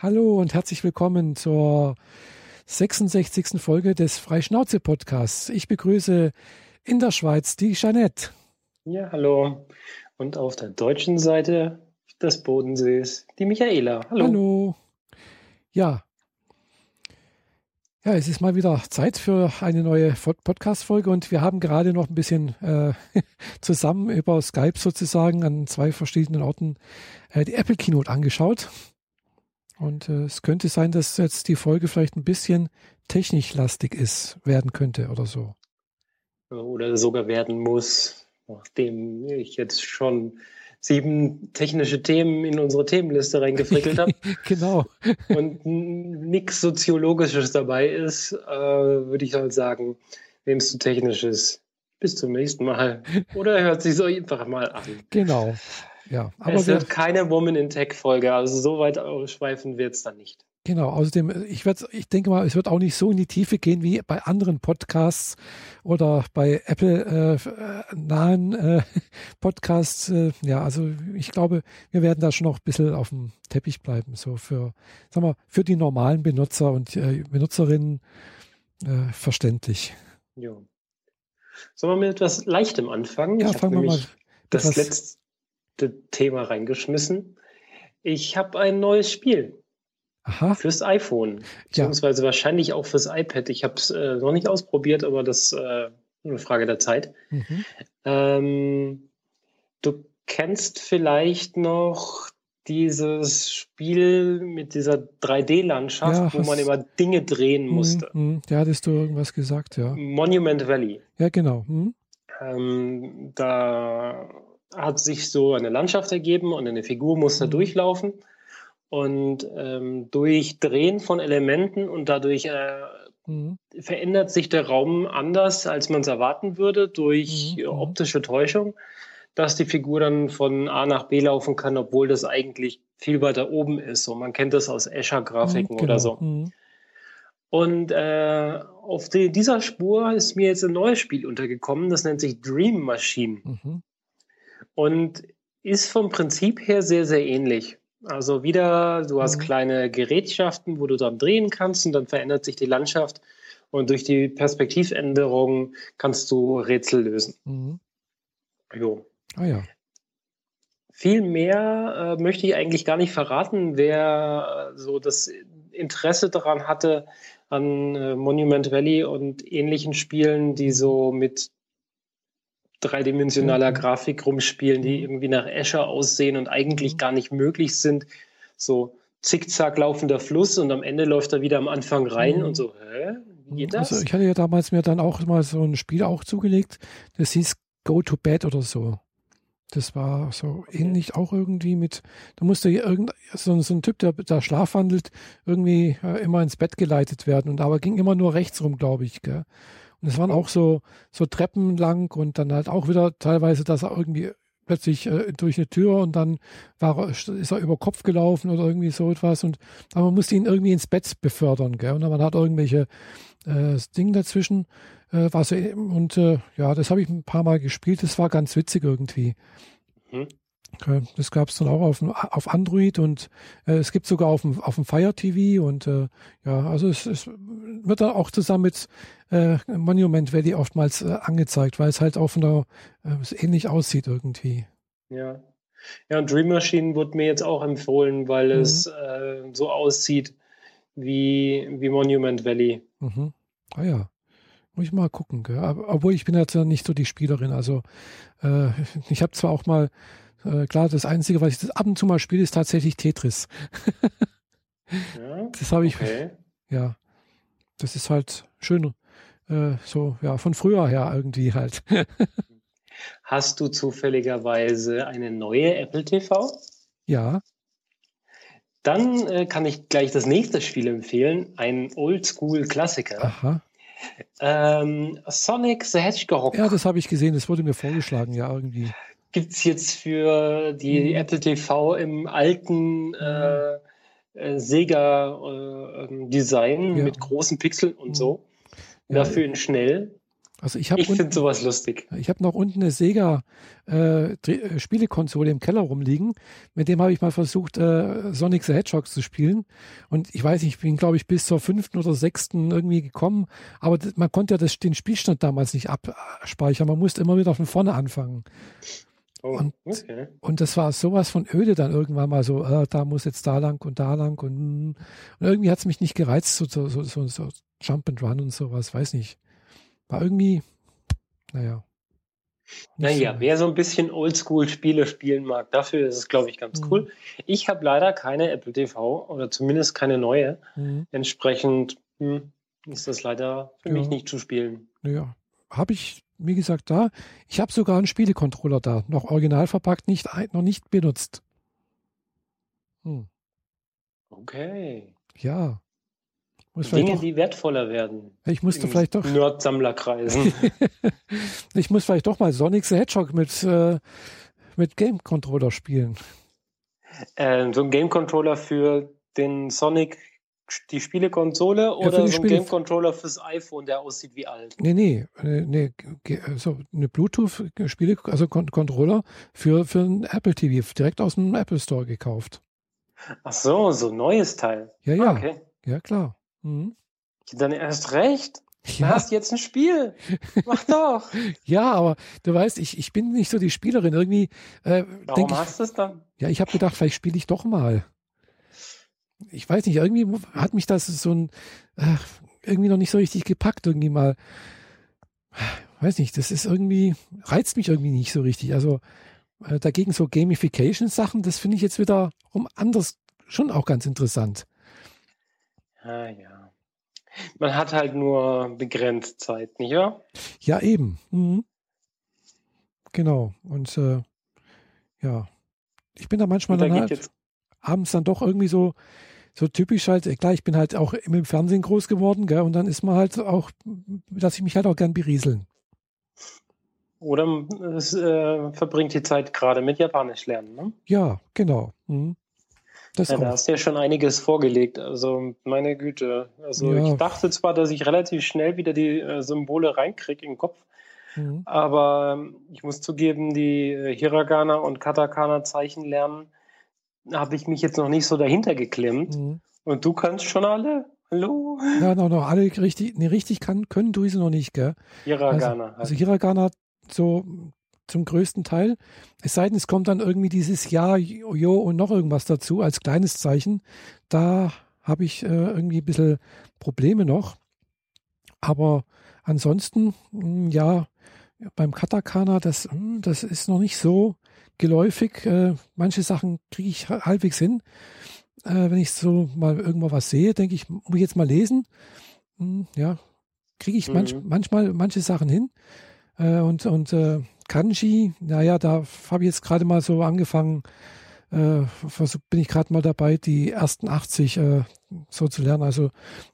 Hallo und herzlich willkommen zur 66. Folge des Freischnauze-Podcasts. Ich begrüße in der Schweiz die Jeanette. Ja, hallo. Und auf der deutschen Seite des Bodensees die Michaela. Hallo. Hallo. Ja. Ja, es ist mal wieder Zeit für eine neue Podcast-Folge und wir haben gerade noch ein bisschen äh, zusammen über Skype sozusagen an zwei verschiedenen Orten äh, die Apple Keynote angeschaut. Und äh, es könnte sein, dass jetzt die Folge vielleicht ein bisschen technisch lastig ist, werden könnte oder so. Oder sogar werden muss, nachdem ich jetzt schon sieben technische Themen in unsere Themenliste reingefrickelt habe. genau. Und nichts Soziologisches dabei ist, äh, würde ich halt sagen, wem es zu technisch ist. Bis zum nächsten Mal. Oder hört sich so einfach mal an. Genau. Ja, aber es wird keine Woman in Tech Folge, also so weit ausschweifen wird es dann nicht. Genau, außerdem, ich, ich denke mal, es wird auch nicht so in die Tiefe gehen wie bei anderen Podcasts oder bei Apple-nahen äh, äh, Podcasts. Äh, ja, also ich glaube, wir werden da schon noch ein bisschen auf dem Teppich bleiben, so für, sag mal, für die normalen Benutzer und äh, Benutzerinnen äh, verständlich. Ja. Sollen wir mit etwas Leichtem anfangen? Ja, fangen wir mal. Das letzte Thema reingeschmissen. Ich habe ein neues Spiel. Aha. Fürs iPhone, beziehungsweise ja. wahrscheinlich auch fürs iPad. Ich habe es äh, noch nicht ausprobiert, aber das ist äh, eine Frage der Zeit. Mhm. Ähm, du kennst vielleicht noch dieses Spiel mit dieser 3D-Landschaft, ja, wo man immer Dinge drehen mhm, musste. Mhm. Ja, hattest du irgendwas gesagt, ja. Monument Valley. Ja, genau. Mhm. Ähm, da hat sich so eine Landschaft ergeben und eine Figur muss da mhm. durchlaufen. Und ähm, durch Drehen von Elementen und dadurch äh, mhm. verändert sich der Raum anders, als man es erwarten würde, durch mhm. mhm. optische Täuschung, dass die Figur dann von A nach B laufen kann, obwohl das eigentlich viel weiter oben ist. So, man kennt das aus Escher-Grafiken mhm, genau. oder so. Und äh, auf die, dieser Spur ist mir jetzt ein neues Spiel untergekommen, das nennt sich Dream Machine. Mhm. Und ist vom Prinzip her sehr, sehr ähnlich. Also wieder, du hast mhm. kleine Gerätschaften, wo du dann drehen kannst und dann verändert sich die Landschaft und durch die Perspektivänderung kannst du Rätsel lösen. Mhm. Jo. Ah ja. Viel mehr äh, möchte ich eigentlich gar nicht verraten, wer äh, so das Interesse daran hatte an äh, Monument Valley und ähnlichen Spielen, die so mit dreidimensionaler mhm. Grafik rumspielen, die mhm. irgendwie nach Escher aussehen und eigentlich mhm. gar nicht möglich sind. So zickzack laufender Fluss und am Ende läuft er wieder am Anfang rein und so, hä? Wie geht das? Also ich hatte ja damals mir dann auch mal so ein Spiel auch zugelegt, das hieß Go to Bed oder so. Das war so ähnlich auch irgendwie mit, da musste irgend, so, so ein Typ, der da schlafwandelt, irgendwie äh, immer ins Bett geleitet werden und aber ging immer nur rechts rum, glaube ich. Gell? Und es waren auch so, so Treppen lang und dann halt auch wieder teilweise, dass er irgendwie plötzlich äh, durch eine Tür und dann war, ist er über Kopf gelaufen oder irgendwie so etwas. Und aber man musste ihn irgendwie ins Bett befördern, gell? Und man hat irgendwelche äh, Dinge dazwischen. Äh, war so, und äh, ja, das habe ich ein paar Mal gespielt. Das war ganz witzig irgendwie. Mhm. Das gab es dann auch auf, auf Android und äh, es gibt sogar auf dem, auf dem Fire TV und äh, ja, also es, es wird dann auch zusammen mit äh, Monument Valley oftmals äh, angezeigt, weil es halt auch von der äh, ähnlich aussieht irgendwie. Ja. Ja, und Dream Machine wurde mir jetzt auch empfohlen, weil mhm. es äh, so aussieht wie, wie Monument Valley. Mhm. Ah ja. Muss ich mal gucken, gell? obwohl ich bin jetzt ja nicht so die Spielerin. Also ich habe zwar auch mal äh, klar, das Einzige, was ich das ab und zu mal spiele, ist tatsächlich Tetris. ja, das habe ich. Okay. Ja. Das ist halt schön. Äh, so, ja, von früher her irgendwie halt. Hast du zufälligerweise eine neue Apple TV? Ja. Dann äh, kann ich gleich das nächste Spiel empfehlen, ein Oldschool-Klassiker. Aha. Ähm, Sonic the Hedgehog. Ja, das habe ich gesehen, das wurde mir vorgeschlagen, ja, irgendwie gibt es jetzt für die mhm. Apple TV im alten äh, äh, Sega-Design äh, ja. mit großen Pixeln und mhm. so. Dafür in schnell. Also ich habe Ich finde sowas lustig. ich habe noch unten eine Sega äh, äh, Spielekonsole im Keller rumliegen. Mit dem habe ich mal versucht, äh, Sonic the Hedgehog zu spielen. Und ich weiß nicht, ich bin, glaube ich, bis zur fünften oder sechsten irgendwie gekommen. Aber man konnte ja das, den Spielstand damals nicht abspeichern. Man musste immer wieder von vorne anfangen. Oh, Und- okay. Und das war sowas von öde dann irgendwann mal so, äh, da muss jetzt da lang und da lang und, und irgendwie hat es mich nicht gereizt, so, so, so, so, so Jump and Run und sowas, weiß nicht. War irgendwie, naja. Naja, so- wer so ein bisschen Oldschool-Spiele spielen mag, dafür ist es, glaube ich, ganz Mhm. cool. Ich habe leider keine Apple TV oder zumindest keine neue. Mhm. Entsprechend hm, ist das leider für Ja. mich nicht zu spielen. Naja, habe ich, wie gesagt, da. Ich habe sogar einen Spielecontroller da, noch original verpackt, nicht, noch nicht benutzt. Hm. Okay. Ja. Dinge, doch, die wertvoller werden. ich musste vielleicht doch, Nerd-Sammlerkreisen. ich muss vielleicht doch mal Sonic the Hedgehog mit, äh, mit Game Controller spielen. äh, so ein Game-Controller für den Sonic, die Spielekonsole oder für die so ein Spiele- Game-Controller fürs iPhone, der aussieht wie alt. Nee, nee, äh, nee, so eine Bluetooth-Spiele, also Con Controller für, für ein Apple TV, direkt aus dem Apple Store gekauft. Ach so, so ein neues Teil. Ja, ja, okay. ja, klar. Mhm. Dann erst recht. Du Ja, hast jetzt ein Spiel. Mach doch. ja, aber du weißt, ich, ich bin nicht so die Spielerin. Irgendwie äh, Warum denke ich, hast du es dann? ja, ich habe gedacht, vielleicht spiele ich doch mal. Ich weiß nicht, irgendwie hat mich das so ein, äh, irgendwie noch nicht so richtig gepackt, irgendwie mal. Weiß nicht, das ist irgendwie, reizt mich irgendwie nicht so richtig. Also äh, dagegen so Gamification-Sachen, das finde ich jetzt wieder um anders schon auch ganz interessant. Ah, ja. Man hat halt nur begrenzt Zeit, nicht wahr? Ja, eben. Mhm. Genau. Und äh, ja, ich bin da manchmal Und da dann halt abends dann doch irgendwie so, so typisch halt, äh, klar, ich bin halt auch im Fernsehen groß geworden, gell, und dann ist man halt auch, dass ich mich halt auch gern berieseln. Oder es äh, verbringt die Zeit gerade mit Japanisch lernen. Ne? Ja, genau. Mhm. Das Ja, da hast du ja schon einiges vorgelegt. Also meine Güte. Also Ja. ich dachte zwar, dass ich relativ schnell wieder die äh, Symbole reinkriege in den Kopf, Mhm. aber ähm, ich muss zugeben, die äh, Hiragana und Katakana Zeichen lernen, habe ich mich jetzt noch nicht so dahinter geklemmt. Mhm. Und du kannst schon alle? Hallo? Ja, noch, noch alle richtig, nee, richtig kann, können du sie noch nicht, gell? Hiragana. halt. Also Hiragana so zum größten Teil. Es sei denn, es kommt dann irgendwie dieses Ja, Jo und noch irgendwas dazu als kleines Zeichen. Da habe ich äh, irgendwie ein bisschen Probleme noch. Aber ansonsten, mh, ja, beim Katakana, das, mh, das ist noch nicht so geläufig. Äh, manche Sachen kriege ich ha- halbwegs hin. Äh, wenn ich so mal irgendwo was sehe, denke ich, muss ich jetzt mal lesen. Hm, ja, kriege ich manch, Mhm. manchmal manche Sachen hin. Äh, und und äh, Kanji, naja, da habe ich jetzt gerade mal so angefangen, äh, bin ich gerade mal dabei, die ersten 80 äh, so zu lernen. Also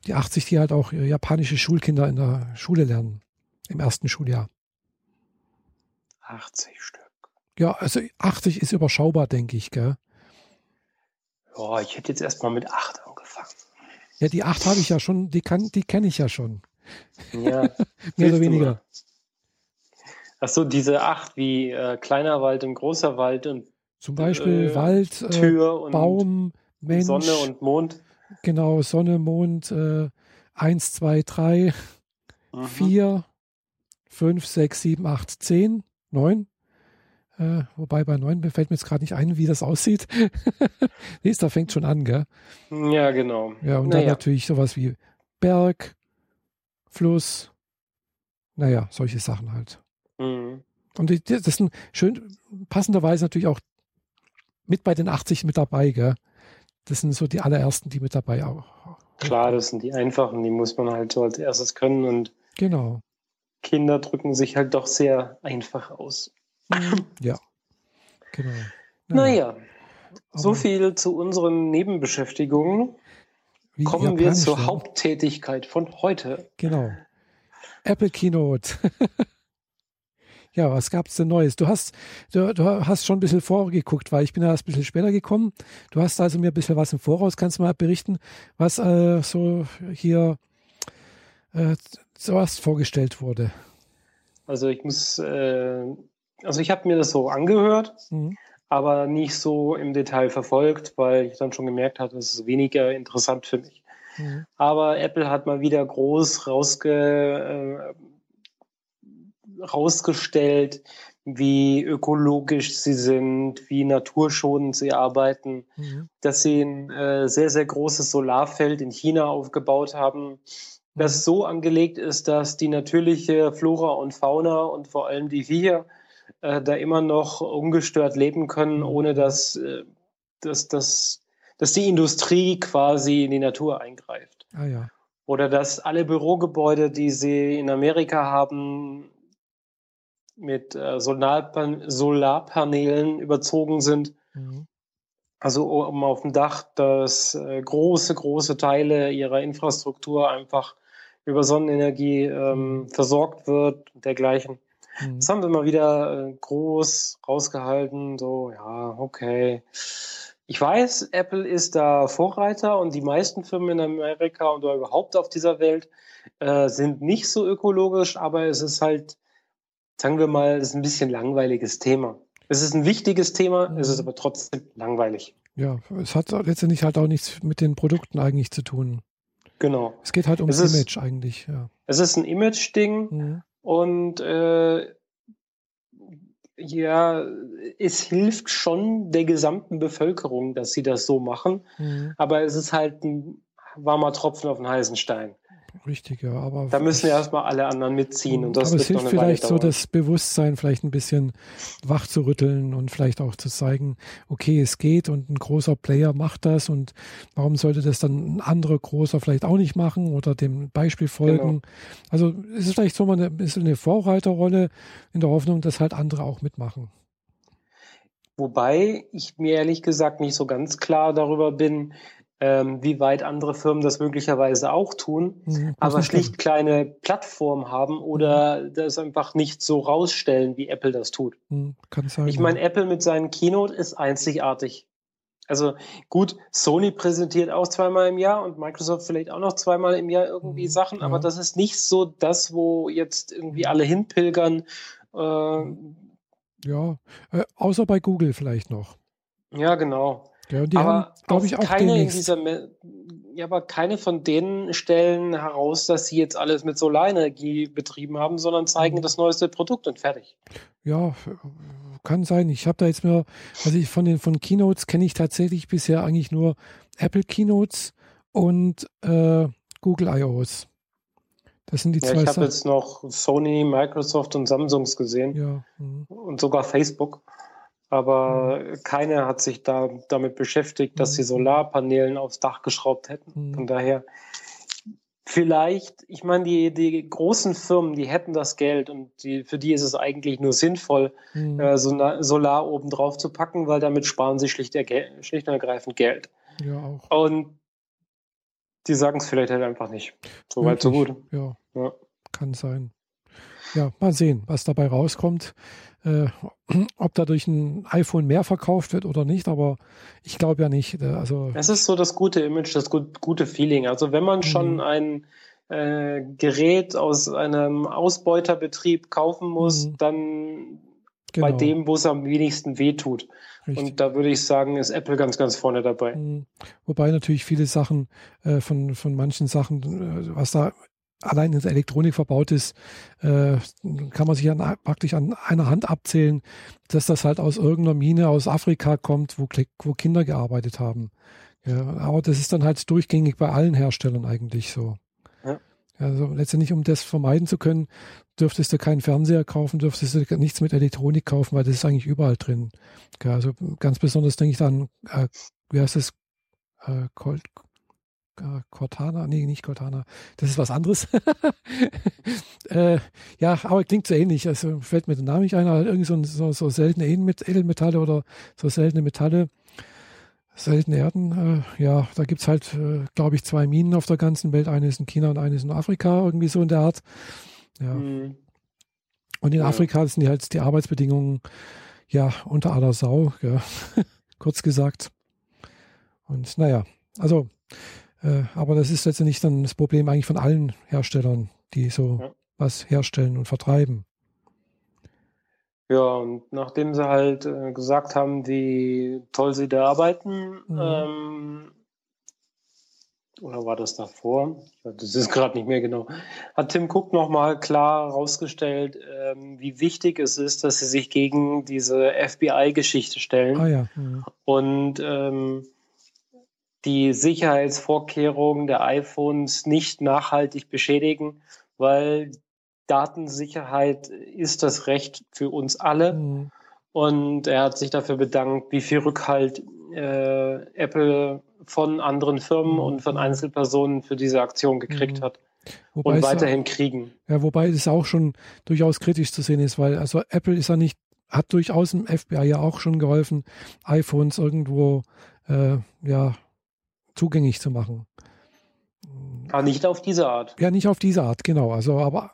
die 80, die halt auch japanische Schulkinder in der Schule lernen, im ersten Schuljahr. 80 Stück. Ja, also 80 ist überschaubar, denke ich, gell? Ja, ich hätte jetzt erstmal mit 8 angefangen. Ja, die 8 habe ich ja schon, die kann, die kenne ich ja schon. Ja, Mehr oder weniger. mal. Ach so, diese 8 wie äh, kleiner Wald und großer Wald und Zum Beispiel Äh, Wald, äh, Tür und Baum, Mensch, Sonne und Mond. genau, Sonne, Mond, äh, 1, 2, 3, Mhm. 4, 5, 6, 7, 8, 10, 9. Äh, wobei bei 9 fällt mir jetzt gerade nicht ein, wie das aussieht. da fängt schon an, gell? Ja, genau. Ja, und dann Naja. natürlich sowas wie Berg, Fluss, naja, solche Sachen halt. Mhm. Und das sind schön, passenderweise natürlich auch mit bei den 80 mit dabei, gell? Das sind so die allerersten, die mit dabei auch. Klar, das sind die einfachen, die muss man halt so als erstes können und Genau. Kinder drücken sich halt doch sehr einfach aus. Ja. Genau. Naja, so aber viel zu unseren Nebenbeschäftigungen. wie Kommen wir zur lernen. Haupttätigkeit von heute. Genau. Apple Keynote. ja, was gab's denn Neues? Du hast, du, du hast schon ein bisschen vorgeguckt, weil ich bin ja erst ein bisschen später gekommen. Du hast also mir ein bisschen was im Voraus. Kannst du mal berichten, was äh, so hier äh, zuerst vorgestellt wurde? Also ich muss, äh, also ich habe mir das so angehört, mhm. aber nicht so im Detail verfolgt, weil ich dann schon gemerkt habe, das ist weniger interessant für mich. Mhm. Aber Apple hat mal wieder groß rausge, äh, rausgestellt, wie ökologisch sie sind, wie naturschonend sie arbeiten, mhm. dass sie ein äh, sehr, sehr großes Solarfeld in China aufgebaut haben, das mhm. so angelegt ist, dass die natürliche Flora und Fauna und vor allem die Viecher äh, da immer noch ungestört leben können, mhm. ohne dass, äh, dass, dass, dass die Industrie quasi in die Natur eingreift. Ah, ja. Oder dass alle Bürogebäude, die sie in Amerika haben, mit äh, Solarpan Solarpanelen überzogen sind. Mhm. Also um auf dem Dach, dass äh, große, große Teile ihrer Infrastruktur einfach über Sonnenenergie ähm, mhm. versorgt wird und dergleichen. Mhm. Das haben wir mal wieder äh, groß rausgehalten. So, ja, okay. Ich weiß, Apple ist da Vorreiter und die meisten Firmen in Amerika und überhaupt auf dieser Welt äh, sind nicht so ökologisch, aber es ist halt sagen wir mal, das ist ein bisschen langweiliges Thema. Es ist ein wichtiges Thema, es ist mhm. aber trotzdem langweilig. Ja, es hat letztendlich halt auch nichts mit den Produkten eigentlich zu tun. Genau. Es geht halt ums ist, Image eigentlich, ja. Es ist ein Image-Ding mhm. Und äh, ja, es hilft schon der gesamten Bevölkerung, dass sie das so machen, mhm. aber es ist halt ein warmer Tropfen auf den heißen Stein. Richtig, ja. Aber da müssen ja erstmal alle anderen mitziehen. Und das aber es hilft vielleicht so, das Bewusstsein vielleicht ein bisschen wach zu rütteln und vielleicht auch zu zeigen, okay, es geht und ein großer Player macht das und warum sollte das dann ein anderer großer vielleicht auch nicht machen oder dem Beispiel folgen? Genau. Also es ist vielleicht so mal eine, ist eine Vorreiterrolle in der Hoffnung, dass halt andere auch mitmachen. Wobei ich mir ehrlich gesagt nicht so ganz klar darüber bin, ähm, wie weit andere Firmen das möglicherweise auch tun, mhm, aber schlicht kleine Plattformen haben oder mhm. das einfach nicht so rausstellen, wie Apple das tut. Mhm, kann sein, ich meine, ja. Apple mit seinen Keynote ist einzigartig. Also gut, Sony präsentiert auch zweimal im Jahr und Microsoft vielleicht auch noch zweimal im Jahr irgendwie mhm, Sachen, aber das ist nicht so das, wo jetzt irgendwie alle hinpilgern. Äh, ja, äh, außer bei Google vielleicht noch. Ja, genau. Ja, aber glaube ich, auch keine in dieser, ja, aber keine von denen stellen heraus, dass sie jetzt alles mit Solarenergie betrieben haben, sondern zeigen mhm. das neueste Produkt und fertig. Ja, kann sein. Ich habe da jetzt mehr, also ich von den von Keynotes kenne ich tatsächlich bisher eigentlich nur Apple Keynotes und äh, Google I.O.s. Das sind die ja, zwei. Ich habe jetzt noch Sony, Microsoft und Samsungs gesehen. Ja. Mhm. Und sogar Facebook aber mhm. keiner hat sich da damit beschäftigt, dass sie mhm. Solarpanelen aufs Dach geschraubt hätten. Mhm. Von daher vielleicht, ich meine, die, die großen Firmen, die hätten das Geld und die, für die ist es eigentlich nur sinnvoll, mhm. äh, Solar oben drauf zu packen, weil damit sparen sie schlicht, schlicht und ergreifend Geld. Ja, auch. Und die sagen es vielleicht halt einfach nicht. So weit, so gut. Ja, ja, kann sein. Ja, mal sehen, was dabei rauskommt äh, ob dadurch ein iPhone mehr verkauft wird oder nicht, aber ich glaube ja nicht. Äh, also es ist so das gute Image, das gut, gute Feeling. Also wenn man schon mhm. ein äh, Gerät aus einem Ausbeuterbetrieb kaufen muss, mhm. dann genau. bei dem, wo es am wenigsten wehtut. Richtig. Und da würde ich sagen, ist Apple ganz, ganz vorne dabei. Mhm. Wobei natürlich viele Sachen äh, von, von manchen Sachen, äh, was da allein in der Elektronik verbaut ist, äh, kann man sich an, praktisch an einer Hand abzählen, dass das halt aus irgendeiner Mine aus Afrika kommt, wo, wo Kinder gearbeitet haben. Ja, aber das ist dann halt durchgängig bei allen Herstellern eigentlich so. Ja. Also letztendlich, um das vermeiden zu können, dürftest du keinen Fernseher kaufen, dürftest du nichts mit Elektronik kaufen, weil das ist eigentlich überall drin. Ja, also ganz besonders denke ich dann, äh, wie heißt das, äh, Cold, Cortana, nee, nicht Cortana, das ist was anderes. äh, ja, aber klingt so ähnlich. Also fällt mir der Name nicht ein, aber irgendwie so, so, so seltene Edelmetalle oder so seltene Metalle, seltene Erden. Äh, ja, da gibt es halt, äh, glaube ich, zwei Minen auf der ganzen Welt. Eine ist in China und eine ist in Afrika, irgendwie so in der Art. Ja. Mhm. Und in ja. Afrika sind die halt die Arbeitsbedingungen ja unter aller Sau, ja. kurz gesagt. Und naja, also äh, aber das ist letztendlich dann das Problem eigentlich von allen Herstellern, die so ja. was herstellen und vertreiben. Ja, und nachdem sie halt äh, gesagt haben, wie toll sie da arbeiten, mhm. ähm, oder war das davor? Das ist gerade nicht mehr genau. Hat Tim Cook nochmal klar herausgestellt, ähm, wie wichtig es ist, dass sie sich gegen diese FBI-Geschichte stellen. Ah, ja. Mhm. Und ähm, die Sicherheitsvorkehrungen der iPhones nicht nachhaltig beschädigen, weil Datensicherheit ist das Recht für uns alle. Mhm. Und er hat sich dafür bedankt, wie viel Rückhalt äh, Apple von anderen Firmen mhm. und von Einzelpersonen für diese Aktion gekriegt mhm. hat. Wobei und weiterhin auch, kriegen. Ja, wobei es auch schon durchaus kritisch zu sehen ist, weil also Apple ist ja nicht, hat durchaus im FBI ja auch schon geholfen, iPhones irgendwo äh, ja zugänglich zu machen. Aber nicht auf diese Art. Ja, nicht auf diese Art, genau. Also, aber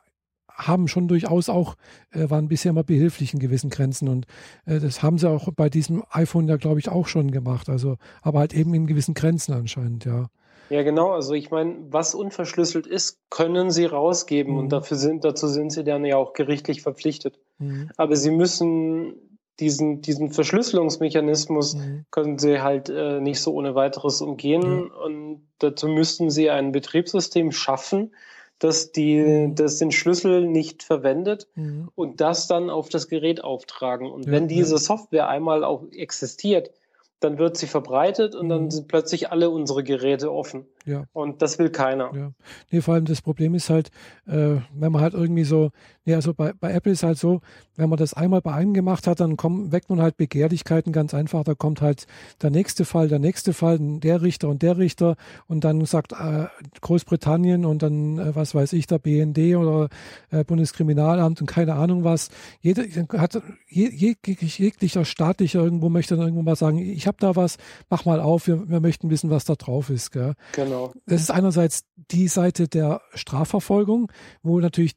haben schon durchaus auch, äh, waren bisher mal behilflich in gewissen Grenzen und äh, das haben sie auch bei diesem iPhone ja, glaube ich, auch schon gemacht. Also, aber halt eben in gewissen Grenzen anscheinend, ja. Ja, genau. Also ich meine, was unverschlüsselt ist, können sie rausgeben mhm. und dafür sind, dazu sind sie dann ja auch gerichtlich verpflichtet. Mhm. Aber sie müssen diesen, diesen Verschlüsselungsmechanismus mhm. können sie halt äh, nicht so ohne weiteres umgehen ja. und dazu müssten sie ein Betriebssystem schaffen, dass die, mhm. das den Schlüssel nicht verwendet mhm. und das dann auf das Gerät auftragen. Und ja, wenn diese ja. Software einmal auch existiert, dann wird sie verbreitet und mhm. dann sind plötzlich alle unsere Geräte offen. Ja. Und das will keiner. Ja. Nee, vor allem das Problem ist halt, äh, wenn man halt irgendwie so, nee, also bei, bei Apple ist halt so, wenn man das einmal bei einem gemacht hat, dann kommt, weckt man halt Begehrlichkeiten ganz einfach. Da kommt halt der nächste Fall, der nächste Fall, der Richter und der Richter und dann sagt äh, Großbritannien und dann, äh, was weiß ich, der BND oder äh, Bundeskriminalamt und keine Ahnung was. Jeder hat jeg, jeglicher staatlicher irgendwo möchte dann irgendwo mal sagen, ich habe da was, mach mal auf, wir, wir möchten wissen, was da drauf ist. Gell? Genau. Das ist einerseits die Seite der Strafverfolgung, wo natürlich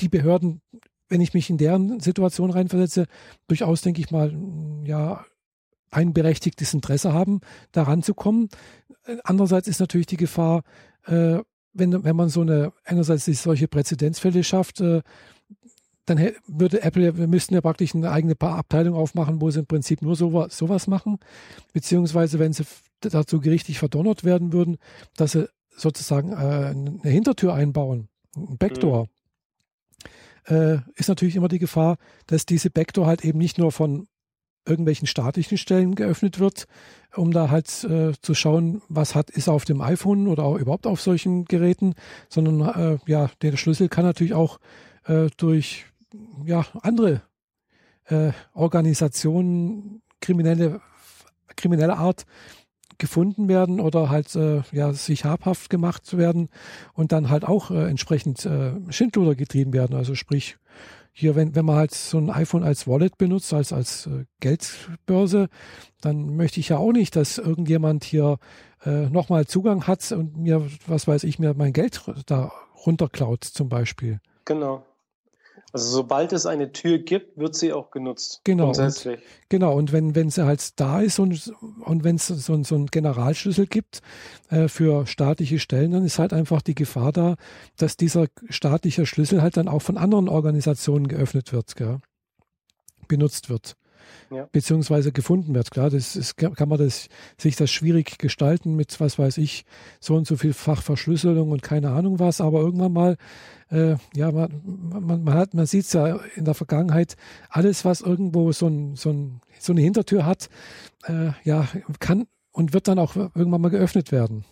die Behörden, wenn ich mich in deren Situation reinversetze, durchaus, denke ich mal, ja, ein berechtigtes Interesse haben, daran zu kommen. Andererseits ist natürlich die Gefahr, äh, wenn, wenn man so eine, einerseits solche Präzedenzfälle schafft, äh, dann würde Apple, wir müssten ja praktisch eine eigene Abteilung aufmachen, wo sie im Prinzip nur sowas, sowas machen. Beziehungsweise, wenn sie dazu gerichtlich verdonnert werden würden, dass sie sozusagen äh, eine Hintertür einbauen, ein Backdoor. Mhm. Äh, ist natürlich immer die Gefahr, dass diese Backdoor halt eben nicht nur von irgendwelchen staatlichen Stellen geöffnet wird, um da halt äh, zu schauen, was hat ist auf dem iPhone oder auch überhaupt auf solchen Geräten, sondern äh, ja, der Schlüssel kann natürlich auch äh, durch ja, andere äh, Organisationen kriminelle, kriminelle Art gefunden werden oder halt äh, ja sich habhaft gemacht werden und dann halt auch äh, entsprechend äh, Schindluder getrieben werden. Also sprich hier, wenn, wenn man halt so ein iPhone als Wallet benutzt, als, als äh, Geldbörse, dann möchte ich ja auch nicht, dass irgendjemand hier äh, nochmal Zugang hat und mir, was weiß ich, mir mein Geld da runterklaut zum Beispiel. Genau. Also sobald es eine Tür gibt, wird sie auch genutzt. Genau. Und, genau, und wenn, wenn sie halt da ist und, und wenn es so, so einen Generalschlüssel gibt äh, für staatliche Stellen, dann ist halt einfach die Gefahr da, dass dieser staatliche Schlüssel halt dann auch von anderen Organisationen geöffnet wird, gell? benutzt wird ja. beziehungsweise gefunden wird. Klar, das ist, kann man das, sich das schwierig gestalten mit, was weiß ich, so und so viel Fachverschlüsselung und keine Ahnung was, aber irgendwann mal, äh, ja, man, man, man, hat, man sieht es ja in der Vergangenheit, alles, was irgendwo so, ein, so, ein, so eine Hintertür hat, äh, ja, kann und wird dann auch irgendwann mal geöffnet werden.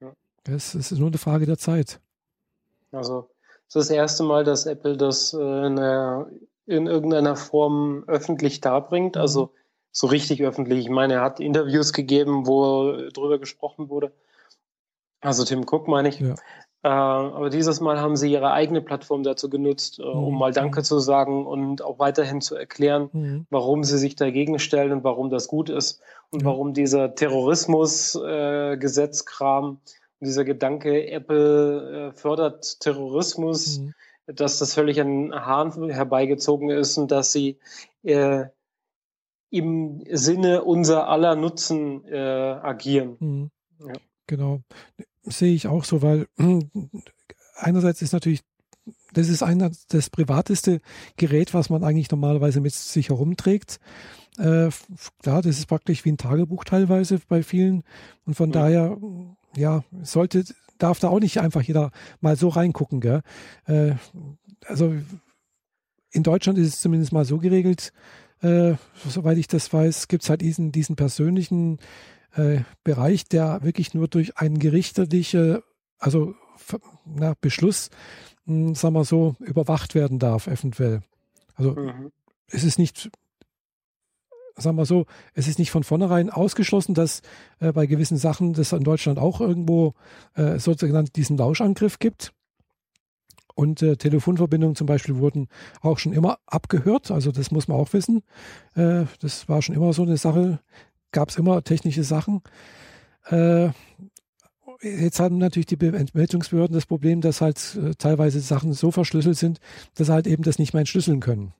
Ja. Es, es ist nur eine Frage der Zeit. Also, es ist das erste Mal, dass Apple das äh, in der in irgendeiner Form öffentlich darbringt. Also mhm. so richtig öffentlich. Ich meine, er hat Interviews gegeben, wo drüber gesprochen wurde. Also Tim Cook meine ich. Ja. Äh, aber dieses Mal haben sie ihre eigene Plattform dazu genutzt, äh, um mhm. mal Danke mhm. zu sagen und auch weiterhin zu erklären, mhm. warum sie sich dagegen stellen und warum das gut ist und warum dieser Terrorismus-Gesetzkram äh, und dieser Gedanke, Apple äh, fördert Terrorismus, mhm dass das völlig an Haaren herbeigezogen ist und dass sie äh, im Sinne unser aller Nutzen äh, agieren. Mhm. Ja. Genau. Sehe ich auch so, weil einerseits ist natürlich das ist ein das privateste Gerät, was man eigentlich normalerweise mit sich herumträgt. Äh, klar, das ist praktisch wie ein Tagebuch teilweise bei vielen. Und von ja. daher, ja, sollte, darf da auch nicht einfach jeder mal so reingucken, gell? Äh, also in Deutschland ist es zumindest mal so geregelt, äh, soweit ich das weiß, gibt es halt diesen, diesen persönlichen äh, Bereich, der wirklich nur durch einen gerichtliche, also na, Beschluss, mh, hm, sagen wir so, überwacht werden darf, eventuell. Also mhm. es ist nicht, sagen wir so, es ist nicht von vornherein ausgeschlossen, dass äh, bei gewissen Sachen das in Deutschland auch irgendwo äh, sozusagen diesen Lauschangriff gibt. Und äh, Telefonverbindungen zum Beispiel wurden auch schon immer abgehört. Also das muss man auch wissen. Äh, das war schon immer so eine Sache. Gab es immer technische Sachen. Äh, jetzt haben natürlich die Entmeldungsbehörden das Problem, dass halt äh, teilweise Sachen so verschlüsselt sind, dass sie halt eben das nicht mehr entschlüsseln können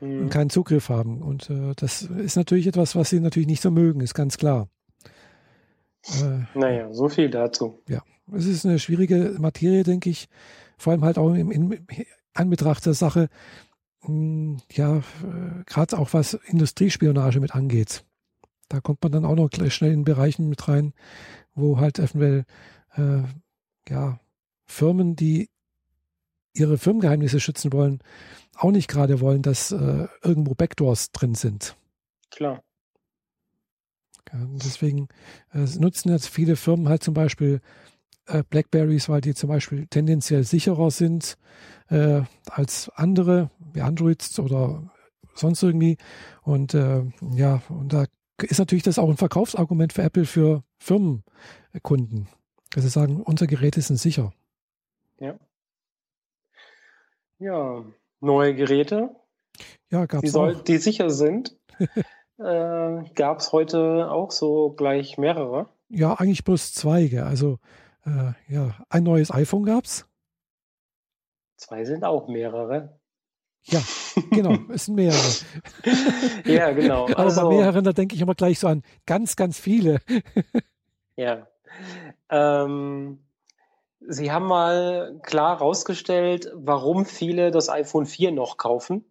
mhm. und keinen Zugriff haben. Und äh, das ist natürlich etwas, was sie natürlich nicht so mögen, ist ganz klar. Äh, naja, so viel dazu. Ja, es ist eine schwierige Materie, denke ich vor allem halt auch im, in Anbetracht der Sache, mh, hm, ja, äh, gerade auch was Industriespionage mit angeht. Da kommt man dann auch noch gleich schnell in Bereichen mit rein, wo halt eventuell äh, ja, Firmen, die ihre Firmengeheimnisse schützen wollen, auch nicht gerade wollen, dass äh, irgendwo Backdoors drin sind. Klar. Ja, deswegen äh, nutzen jetzt viele Firmen halt zum Beispiel äh, Blackberries, weil die zum Beispiel tendenziell sicherer sind äh, als andere, wie Androids oder sonst irgendwie. Und äh, ja, und da ist natürlich das auch ein Verkaufsargument für Apple für Firmenkunden. Also sagen, unsere Geräte sind sicher. Ja. Ja, neue Geräte. Ja, gab es die, die sicher sind. äh, gab es heute auch so gleich mehrere? Ja, eigentlich bloß zwei. Gell? Also äh, ja, ein neues iPhone gab's. Zwei sind auch mehrere. Ja, genau, es sind mehrere. ja, genau. Aber also, bei mehreren, da denke ich immer gleich so an ganz, ganz viele. ja. Ähm, Sie haben mal klar herausgestellt, warum viele das iPhone 4 noch kaufen,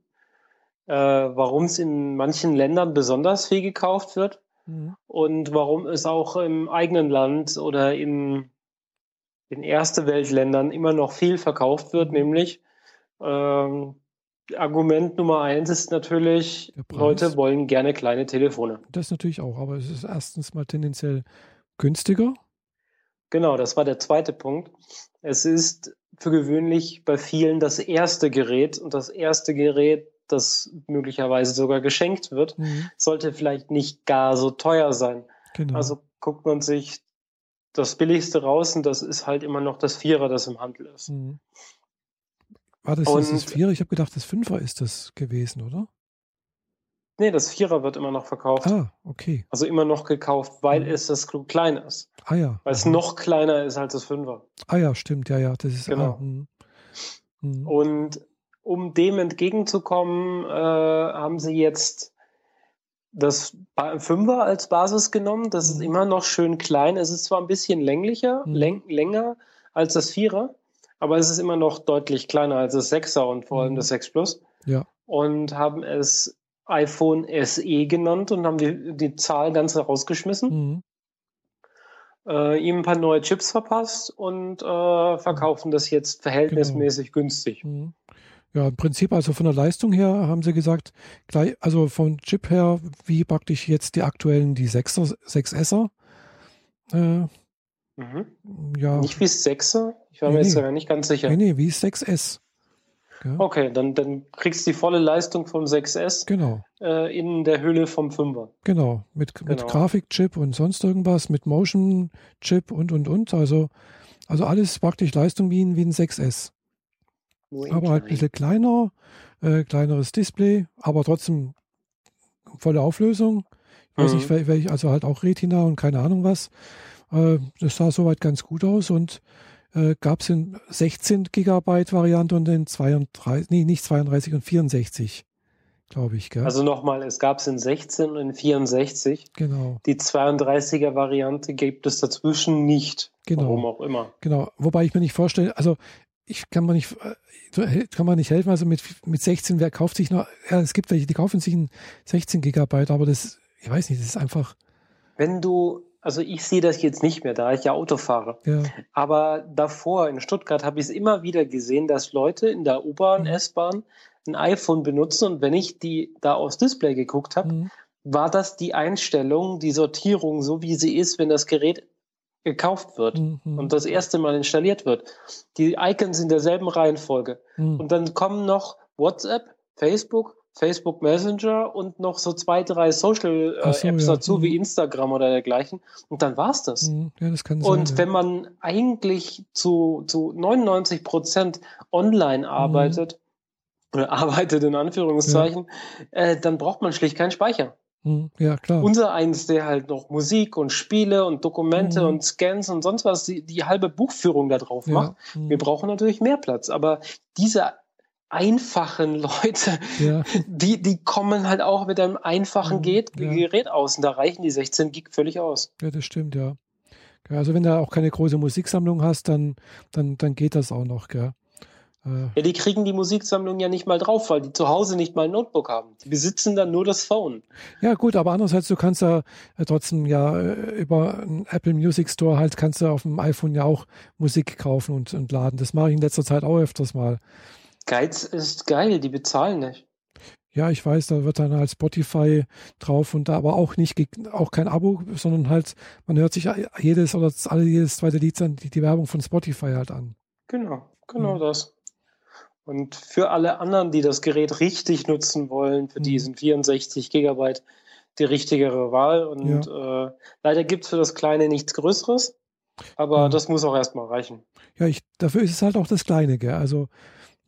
äh, warum es in manchen Ländern besonders viel gekauft wird mhm. und warum es auch im eigenen Land oder in in erste Weltländern immer noch viel verkauft wird, nämlich ähm, Argument Nummer eins ist natürlich, Leute wollen gerne kleine Telefone. Das natürlich auch, aber es ist erstens mal tendenziell günstiger. Genau, das war der zweite Punkt. Es ist für gewöhnlich bei vielen das erste Gerät und das erste Gerät, das möglicherweise sogar geschenkt wird, mhm. sollte vielleicht nicht gar so teuer sein. Genau. Also guckt man sich das billigste raus und das ist halt immer noch das Vierer, das im Handel ist. Mhm. War das, und, das Vierer? Ich habe gedacht, das Fünfer ist das gewesen, oder? Nee, das Vierer wird immer noch verkauft. Ah, okay. Also immer noch gekauft, weil mhm. es das klein ist. Ah ja. Weil es noch kleiner ist als das Fünfer. Ah ja, stimmt, ja, ja. Das ist genau. Ah, mhm. Mhm. Und um dem entgegenzukommen, äh, haben sie jetzt das Fünfer als Basis genommen. Das ist mhm. immer noch schön klein. Es ist zwar ein bisschen länglicher, mhm. läng länger als das Vierer, aber es ist immer noch deutlich kleiner als das Sechser und vor allem mhm. das 6 Plus. Ja. Und haben es iPhone SE genannt und haben die, die Zahl ganz rausgeschmissen. Mhm. Äh, ihm ein paar neue Chips verpasst und äh, verkaufen das jetzt verhältnismäßig genau. günstig. Mhm. Ja, im Prinzip also von der Leistung her haben sie gesagt, gleich, also vom Chip her, wie praktisch jetzt die aktuellen, die 6er, 6S'er. Äh, mhm. ja. Nicht wie 6er? Ich war nee, mir jetzt nee. nicht ganz sicher. Nee, nee, wie 6S. Ja. Okay, dann, dann kriegst du die volle Leistung vom 6S genau. Äh, in der Hülle vom 5er. Genau, mit, genau. mit Grafikchip und sonst irgendwas, mit Motion-Chip und und und. Also, also alles praktisch Leistung wie ein, wie ein 6S aber halt ein bisschen kleiner, äh, kleineres Display, aber trotzdem volle Auflösung. Ich weiß mhm. nicht, welch, also halt auch Retina und keine Ahnung was. Äh, das sah soweit ganz gut aus und äh, gab es in 16 Gigabyte Variante und in 32, nee, nicht 32 und 64, glaube ich. Gell? Also nochmal, es gab es in 16 und in 64. Genau. Die 32er Variante gibt es dazwischen nicht. Genau. Warum auch immer. Genau. Wobei ich mir nicht vorstelle, also ich kann man nicht, äh, kann man nicht helfen. Also mit, mit 16, wer kauft sich noch, ja, es gibt welche, die kaufen sich ein 16 Gigabyte, aber das, ich weiß nicht, das ist einfach. Wenn du, also ich sehe das jetzt nicht mehr, da ich ja Auto fahre. Ja. Aber davor in Stuttgart habe ich es immer wieder gesehen, dass Leute in der U-Bahn, Mhm. S-Bahn ein iPhone benutzen und wenn ich die da aufs Display geguckt habe, Mhm. war das die Einstellung, die Sortierung, so wie sie ist, wenn das Gerät gekauft wird Mhm. und das erste Mal installiert wird. Die Icons in derselben Reihenfolge. Mhm. Und dann kommen noch WhatsApp, Facebook, Facebook Messenger und noch so zwei, drei Social-Apps Ach so, ja. dazu, Mhm. wie Instagram oder dergleichen. Und dann war's das. Mhm. Ja, das kann sein. Und wenn man eigentlich zu, zu 99 Prozent online Mhm. arbeitet, oder arbeitet in Anführungszeichen, äh, dann braucht man schlicht keinen Speicher. Mhm. Ja, klar. Unser eins, der halt noch Musik und Spiele und Dokumente Mhm. und Scans und sonst was, die, die halbe Buchführung da drauf macht. ja. Mhm. Wir brauchen natürlich mehr Platz. Aber diese einfachen Leute, ja. die, die kommen halt auch mit einem einfachen Mhm, Gerät, ja. Gerät aus. Und da reichen die 16 Gig völlig aus. ja, das stimmt, ja. Also wenn du auch keine große Musiksammlung hast, dann, dann, dann geht das auch noch, gell? Äh, Ja, die kriegen die Musiksammlung ja nicht mal drauf, weil die zu Hause nicht mal ein Notebook haben. Die besitzen dann nur das Phone. Ja, gut, aber andererseits, du kannst ja äh, trotzdem ja äh, über einen Apple Music Store halt, kannst du auf dem iPhone ja auch Musik kaufen und, und laden. Das mache ich in letzter Zeit auch öfters mal. Geiz ist geil, die bezahlen nicht. Ja, ich weiß, da wird dann halt Spotify drauf und da aber auch nicht, auch kein Abo, sondern halt, man hört sich jedes oder alle jedes zweite Lied dann die, die Werbung von Spotify halt an. Genau, genau Mhm. das. Und für alle anderen, die das Gerät richtig nutzen wollen, für die Mhm. sind 64 Gigabyte die richtigere Wahl. Und äh, leider gibt es für das Kleine nichts Größeres, aber Ja. das muss auch erstmal reichen. Ja, ich, dafür ist es halt auch das Kleine, gell? Also,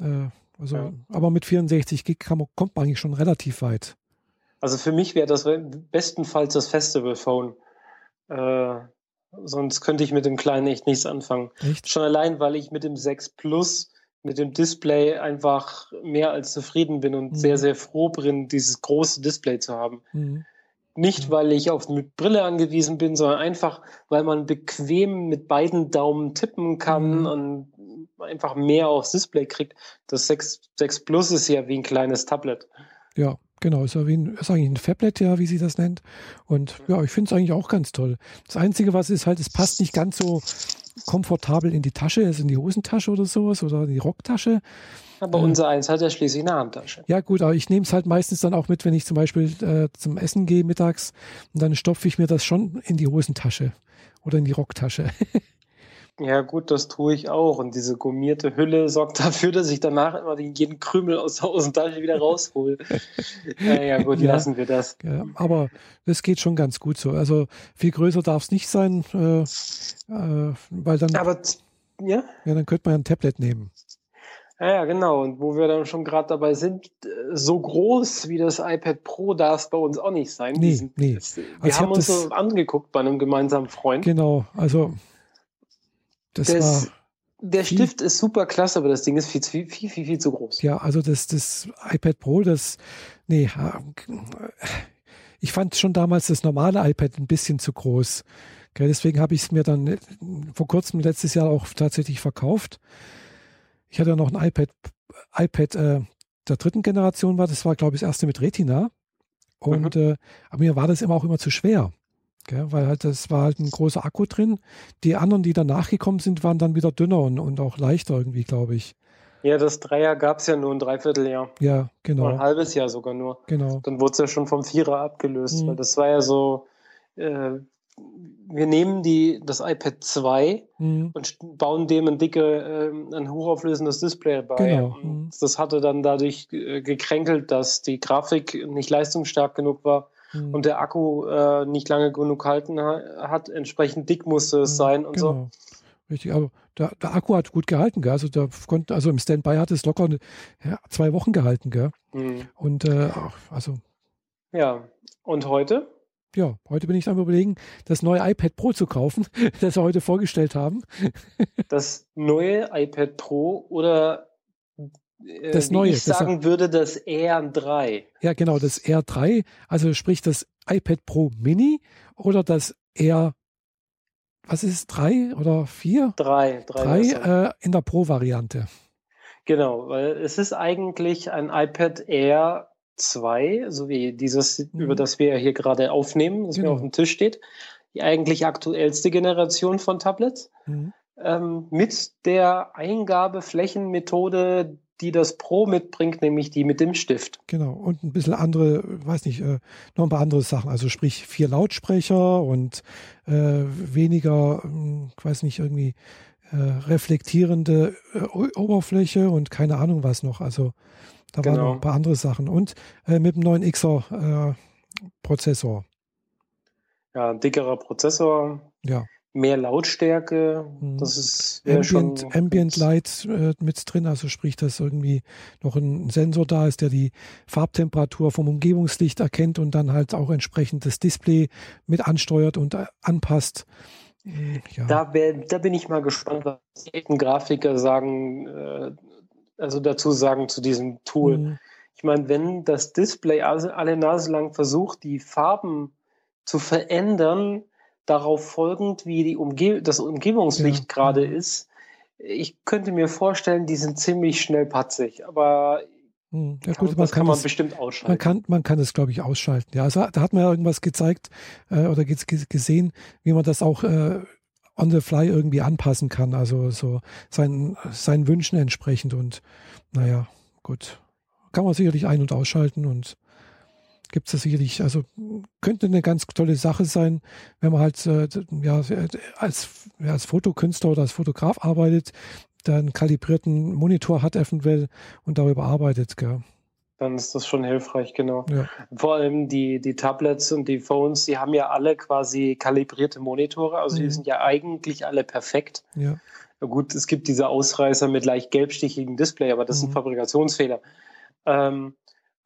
äh, also, Ja. aber mit 64 Gig man, kommt man eigentlich schon relativ weit. Also für mich wäre das bestenfalls das Festival-Phone. Äh, sonst könnte ich mit dem Kleinen echt nichts anfangen. Echt? Schon allein, weil ich mit dem 6 Plus, mit dem Display einfach mehr als zufrieden bin und Mhm. sehr, sehr froh bin, dieses große Display zu haben. Mhm. Nicht, weil ich auf mit Brille angewiesen bin, sondern einfach, weil man bequem mit beiden Daumen tippen kann Mhm. und einfach mehr aufs Display kriegt. Das 6, 6 Plus ist ja wie ein kleines Tablet. Ja, genau. Ist, ja wie ein, ist eigentlich ein Fablet, ja, wie sie das nennt. Und ja, ich finde es eigentlich auch ganz toll. Das Einzige, was ist halt, es passt nicht ganz so komfortabel in die Tasche, also in die Hosentasche oder sowas oder in die Rocktasche. Aber Äh. unser eins hat ja schließlich eine Handtasche. Ja, gut, aber ich nehme es halt meistens dann auch mit, wenn ich zum Beispiel äh, zum Essen gehe mittags und dann stopfe ich mir das schon in die Hosentasche oder in die Rocktasche. Ja, gut, das tue ich auch. Und diese gummierte Hülle sorgt dafür, dass ich danach immer den- jeden Krümel aus der Hosentasche wieder raushole. ja, ja, gut, Ja. lassen wir das. Ja, aber das geht schon ganz gut so. Also viel größer darf es nicht sein, äh, äh, weil dann, Aber ja, ja, dann könnte man ja ein Tablet nehmen. ja, ja, genau. Und wo wir dann schon gerade dabei sind, äh, so groß wie das iPad Pro darf es bei uns auch nicht sein. Nee, nee. Wir Also haben hab uns das- so angeguckt bei einem gemeinsamen Freund. Genau, also das Das- Der viel- Stift ist super klasse, aber das Ding ist viel, viel, viel, viel, viel zu groß. ja, also das, das iPad Pro, das, nee, ich fand schon damals das normale iPad ein bisschen zu groß. Deswegen habe ich es mir dann vor kurzem letztes Jahr auch tatsächlich verkauft. Ich hatte noch ein iPad, iPad äh, der dritten Generation war, das war glaube ich das erste mit Retina. Und äh, aber mir war das immer auch immer zu schwer. Gell, weil halt das war halt ein großer Akku drin. Die anderen, die danach gekommen sind, waren dann wieder dünner und, und auch leichter irgendwie, glaube ich. Ja, das Dreier gab es ja nur ein Dreivierteljahr. Ja, Oder ein genau, halbes Jahr sogar nur. genau. Dann wurde es ja schon vom Vierer abgelöst, Mhm. weil das war ja so, äh, wir nehmen die, das iPad 2 Mhm. und bauen dem ein dicke, äh, ein hochauflösendes Display bei. Genau, Und mhm. Das hatte dann dadurch äh, gekränkelt, dass die Grafik nicht leistungsstark genug war Mhm. und der Akku äh, nicht lange genug halten ha hat. Entsprechend dick musste es Mhm, sein und so. genau. Richtig, aber der, der Akku hat gut gehalten, gell? Also der konnte, also im Standby hat es locker ja, zwei Wochen gehalten, gell? Mhm. Und äh, also Ja, und heute? ja, heute bin ich am überlegen, das neue iPad Pro zu kaufen, das wir heute vorgestellt haben. Das neue iPad Pro oder Das wie neue, ich das- sagen würde, das R3. Ja, genau, das R3, also sprich das iPad Pro Mini oder das R was ist es, drei oder vier? Drei. Drei, drei äh, in der Pro-Variante. Genau, weil es ist eigentlich ein iPad Air 2, so wie dieses, mhm. über das wir hier gerade aufnehmen, das genau. mir auf dem Tisch steht. Die eigentlich aktuellste Generation von Tablets. Mhm. Ähm, mit der Eingabeflächenmethode, die das Pro mitbringt, nämlich die mit dem Stift. Genau, und ein bisschen andere, weiß nicht, äh, noch ein paar andere Sachen. Also sprich vier Lautsprecher und äh, weniger, äh, weiß nicht, irgendwie äh, reflektierende äh, Oberfläche und keine Ahnung was noch. Also da genau. waren noch ein paar andere Sachen. Und äh, mit dem neuen Xer Prozessor. Ja, ein dickerer Prozessor. Ja mehr Lautstärke. Mhm. Das ist Ambient, schon Ambient Light äh, mit drin, also sprich, dass irgendwie noch ein Sensor da ist, der die Farbtemperatur vom Umgebungslicht erkennt und dann halt auch entsprechend das Display mit ansteuert und äh, anpasst. Hm, ja. Da, wär, da bin ich mal gespannt, was die Grafiker sagen, äh, also dazu sagen zu diesem Tool. Mhm. Ich meine, wenn das Display alle Nase lang versucht, die Farben zu verändern, darauf folgend, wie die Umge das Umgebungslicht ja. gerade ist, ich könnte mir vorstellen, die sind ziemlich schnell patzig, aber hm, ja, gut, das kann, man das, bestimmt ausschalten. Man kann, man kann es, glaube ich, ausschalten. Ja, also da hat man ja irgendwas gezeigt äh, oder gesehen, wie man das auch äh, on the fly irgendwie anpassen kann. Also so seinen, seinen Wünschen entsprechend. Und naja, gut. Kann man sicherlich ein- und ausschalten und gibt es sicherlich, also könnte eine ganz tolle Sache sein, wenn man halt äh, ja, als, ja, als Fotokünstler oder als Fotograf arbeitet, einen kalibrierten Monitor hat eventuell und darüber arbeitet. Gell. Dann ist das schon hilfreich, genau. Ja. Vor allem die, die Tablets und die Phones, die haben ja alle quasi kalibrierte Monitore, also mhm. die sind ja eigentlich alle perfekt. Ja. Gut, es gibt diese Ausreißer mit leicht gelbstichigen Display, aber das mhm. sind Fabrikationsfehler. Ähm,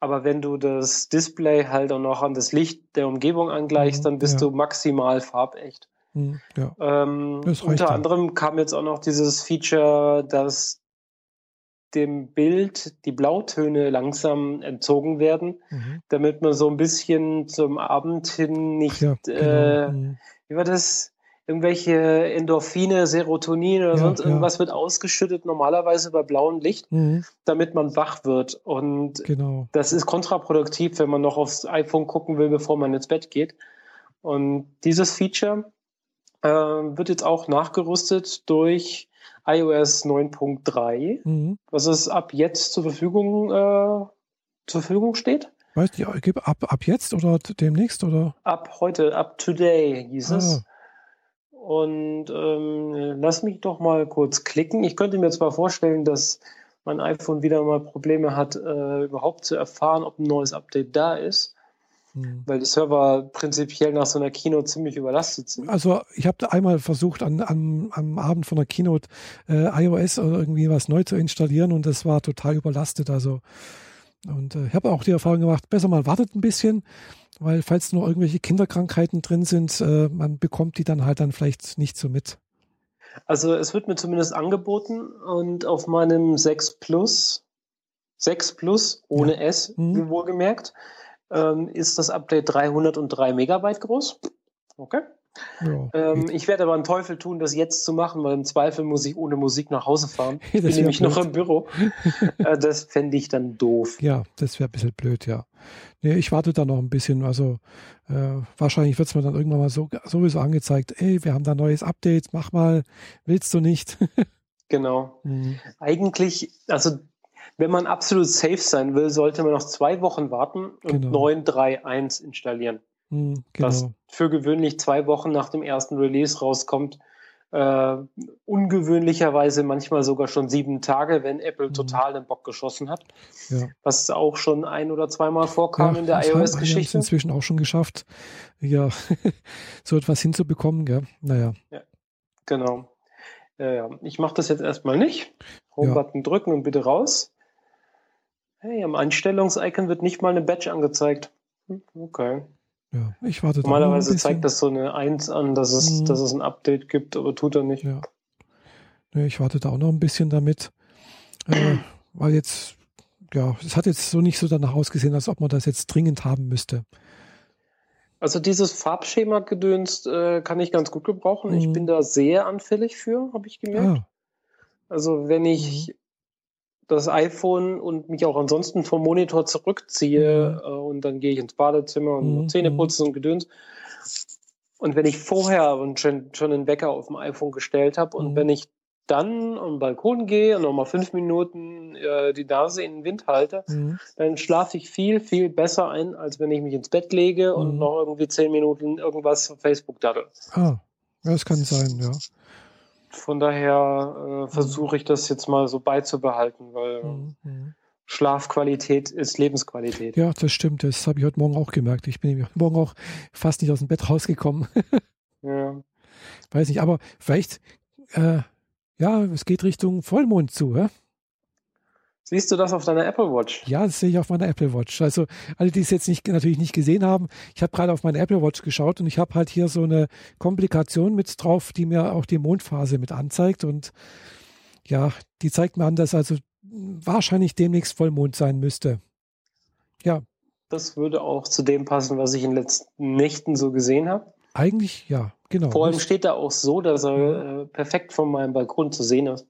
aber wenn du das Display halt auch noch an das Licht der Umgebung angleichst, mhm, dann bist ja. du maximal farbecht. Mhm, ja. Ähm, unter anderem kam jetzt auch noch dieses Feature, dass dem Bild die Blautöne langsam entzogen werden, mhm. damit man so ein bisschen zum Abend hin nicht, ja, genau. äh, mhm. wie war das? Irgendwelche Endorphine, Serotonin oder ja, sonst irgendwas ja. wird ausgeschüttet, normalerweise bei blauem Licht, mhm. damit man wach wird. Und genau. das ist kontraproduktiv, wenn man noch aufs iPhone gucken will, bevor man ins Bett geht. Und dieses Feature äh, wird jetzt auch nachgerüstet durch iOS 9.3, mhm. was es ab jetzt zur Verfügung, äh, zur Verfügung steht. Weißt du, ab, ab jetzt oder demnächst oder? Ab heute, ab today hieß ah. es. Und ähm, lass mich doch mal kurz klicken. Ich könnte mir zwar vorstellen, dass mein iPhone wieder mal Probleme hat, äh, überhaupt zu erfahren, ob ein neues Update da ist. Hm. Weil die Server prinzipiell nach so einer Keynote ziemlich überlastet sind. Also ich habe einmal versucht, an, an, am Abend von der Keynote äh, iOS oder irgendwie was neu zu installieren und das war total überlastet. Also und äh, ich habe auch die Erfahrung gemacht, besser mal wartet ein bisschen, weil falls noch irgendwelche Kinderkrankheiten drin sind, äh, man bekommt die dann halt dann vielleicht nicht so mit. Also es wird mir zumindest angeboten und auf meinem 6 Plus, 6 Plus ohne ja. S, mhm. wohlgemerkt, ähm, ist das Update 303 Megabyte groß. Okay. Ja, ähm, ich werde aber einen Teufel tun, das jetzt zu machen, weil im Zweifel muss ich ohne Musik nach Hause fahren. Ich bin nämlich blöd. noch im Büro. äh, das fände ich dann doof. Ja, das wäre ein bisschen blöd, ja. Nee, ich warte da noch ein bisschen. Also äh, wahrscheinlich wird es mir dann irgendwann mal so, sowieso angezeigt, ey, wir haben da ein neues Update, mach mal, willst du nicht? genau. Mhm. Eigentlich, also wenn man absolut safe sein will, sollte man noch zwei Wochen warten und genau. 9.3.1 installieren. Mhm, genau. Was für gewöhnlich zwei Wochen nach dem ersten Release rauskommt. Äh, ungewöhnlicherweise manchmal sogar schon sieben Tage, wenn Apple mhm. total den Bock geschossen hat. Ja. Was auch schon ein oder zweimal vorkam ja, in der iOS-Geschichte. Haben inzwischen auch schon geschafft, ja, so etwas hinzubekommen. Gell? Naja. Ja, genau. Ja, ich mache das jetzt erstmal nicht. Home-Button drücken und bitte raus. Hey, am Einstellungs-Icon wird nicht mal eine Badge angezeigt. Hm, okay. Ja, ich warte Normalerweise zeigt das so eine 1 an, dass es, mhm. dass es ein Update gibt, aber tut er nicht. Ja. Nee, ich warte da auch noch ein bisschen damit. Äh, weil jetzt, ja, es hat jetzt so nicht so danach ausgesehen, als ob man das jetzt dringend haben müsste. Also dieses Farbschema-Gedöns äh, kann ich ganz gut gebrauchen. Ich Mhm. bin da sehr anfällig für, habe ich gemerkt. Ah, Also wenn ich Mhm. Das iPhone und mich auch ansonsten vom Monitor zurückziehe Mhm. äh, und dann gehe ich ins Badezimmer und Mhm, Zähne putzen und Gedöns. Und wenn ich vorher schon, schon einen Wecker auf dem iPhone gestellt habe und Mhm. wenn ich dann am Balkon gehe und nochmal fünf Minuten äh, die Nase in den Wind halte, mhm. dann schlafe ich viel, viel besser ein, als wenn ich mich ins Bett lege und Mhm. noch irgendwie zehn Minuten irgendwas auf Facebook daddel. ah, ja, das kann sein, ja. Von daher äh, versuche ich das jetzt mal so beizubehalten, weil Mhm. Mhm. Schlafqualität ist Lebensqualität. Ja, das stimmt. Das habe ich heute Morgen auch gemerkt. Ich bin heute Morgen auch fast nicht aus dem Bett rausgekommen. Ja. Weiß nicht, aber vielleicht, äh, ja, es geht Richtung Vollmond zu. Hä? Siehst du das auf deiner Apple Watch? Ja, das sehe ich auf meiner Apple Watch. Also alle, die es jetzt nicht, natürlich nicht gesehen haben, ich habe gerade auf meine Apple Watch geschaut und ich habe halt hier so eine Komplikation mit drauf, die mir auch die Mondphase mit anzeigt. Und ja, die zeigt mir an, dass also wahrscheinlich demnächst Vollmond sein müsste. Ja, Das würde auch zu dem passen, was ich in den letzten Nächten so gesehen habe. eigentlich ja, genau. Vor allem steht da auch so, dass er äh, perfekt von meinem Balkon zu sehen ist.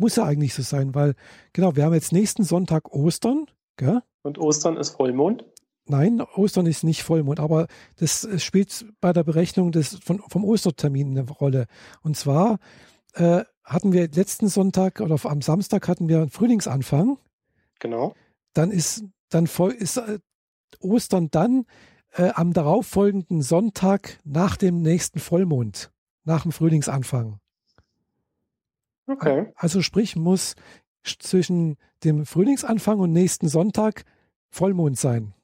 Muss ja eigentlich so sein, weil, genau, wir haben jetzt nächsten Sonntag Ostern, gell? Und Ostern ist Vollmond. Nein, Ostern ist nicht Vollmond, aber das äh, spielt bei der Berechnung des, von, vom Ostertermin eine Rolle. Und zwar äh, hatten wir letzten Sonntag oder am Samstag hatten wir einen Frühlingsanfang. Genau. Dann ist dann voll ist äh, Ostern dann äh, am darauffolgenden Sonntag nach dem nächsten Vollmond, nach dem Frühlingsanfang. Okay. Also sprich, muss sch- zwischen dem Frühlingsanfang und nächsten Sonntag Vollmond sein.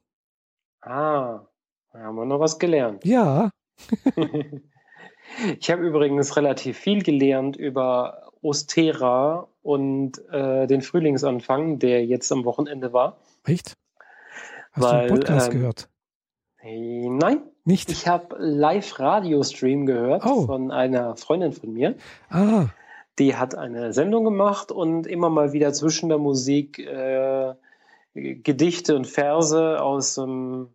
Ah, da haben wir noch was gelernt. Ja, Ich habe übrigens relativ viel gelernt über Ostera und äh, den Frühlingsanfang, der jetzt am Wochenende war. echt? Hast du Weil, einen Podcast ähm, gehört? Hey, Nein, Nicht? ich habe Live-Radio-Stream gehört Oh. von einer Freundin von mir. ah, Die hat eine Sendung gemacht und immer mal wieder zwischen der Musik äh, Gedichte und Verse aus dem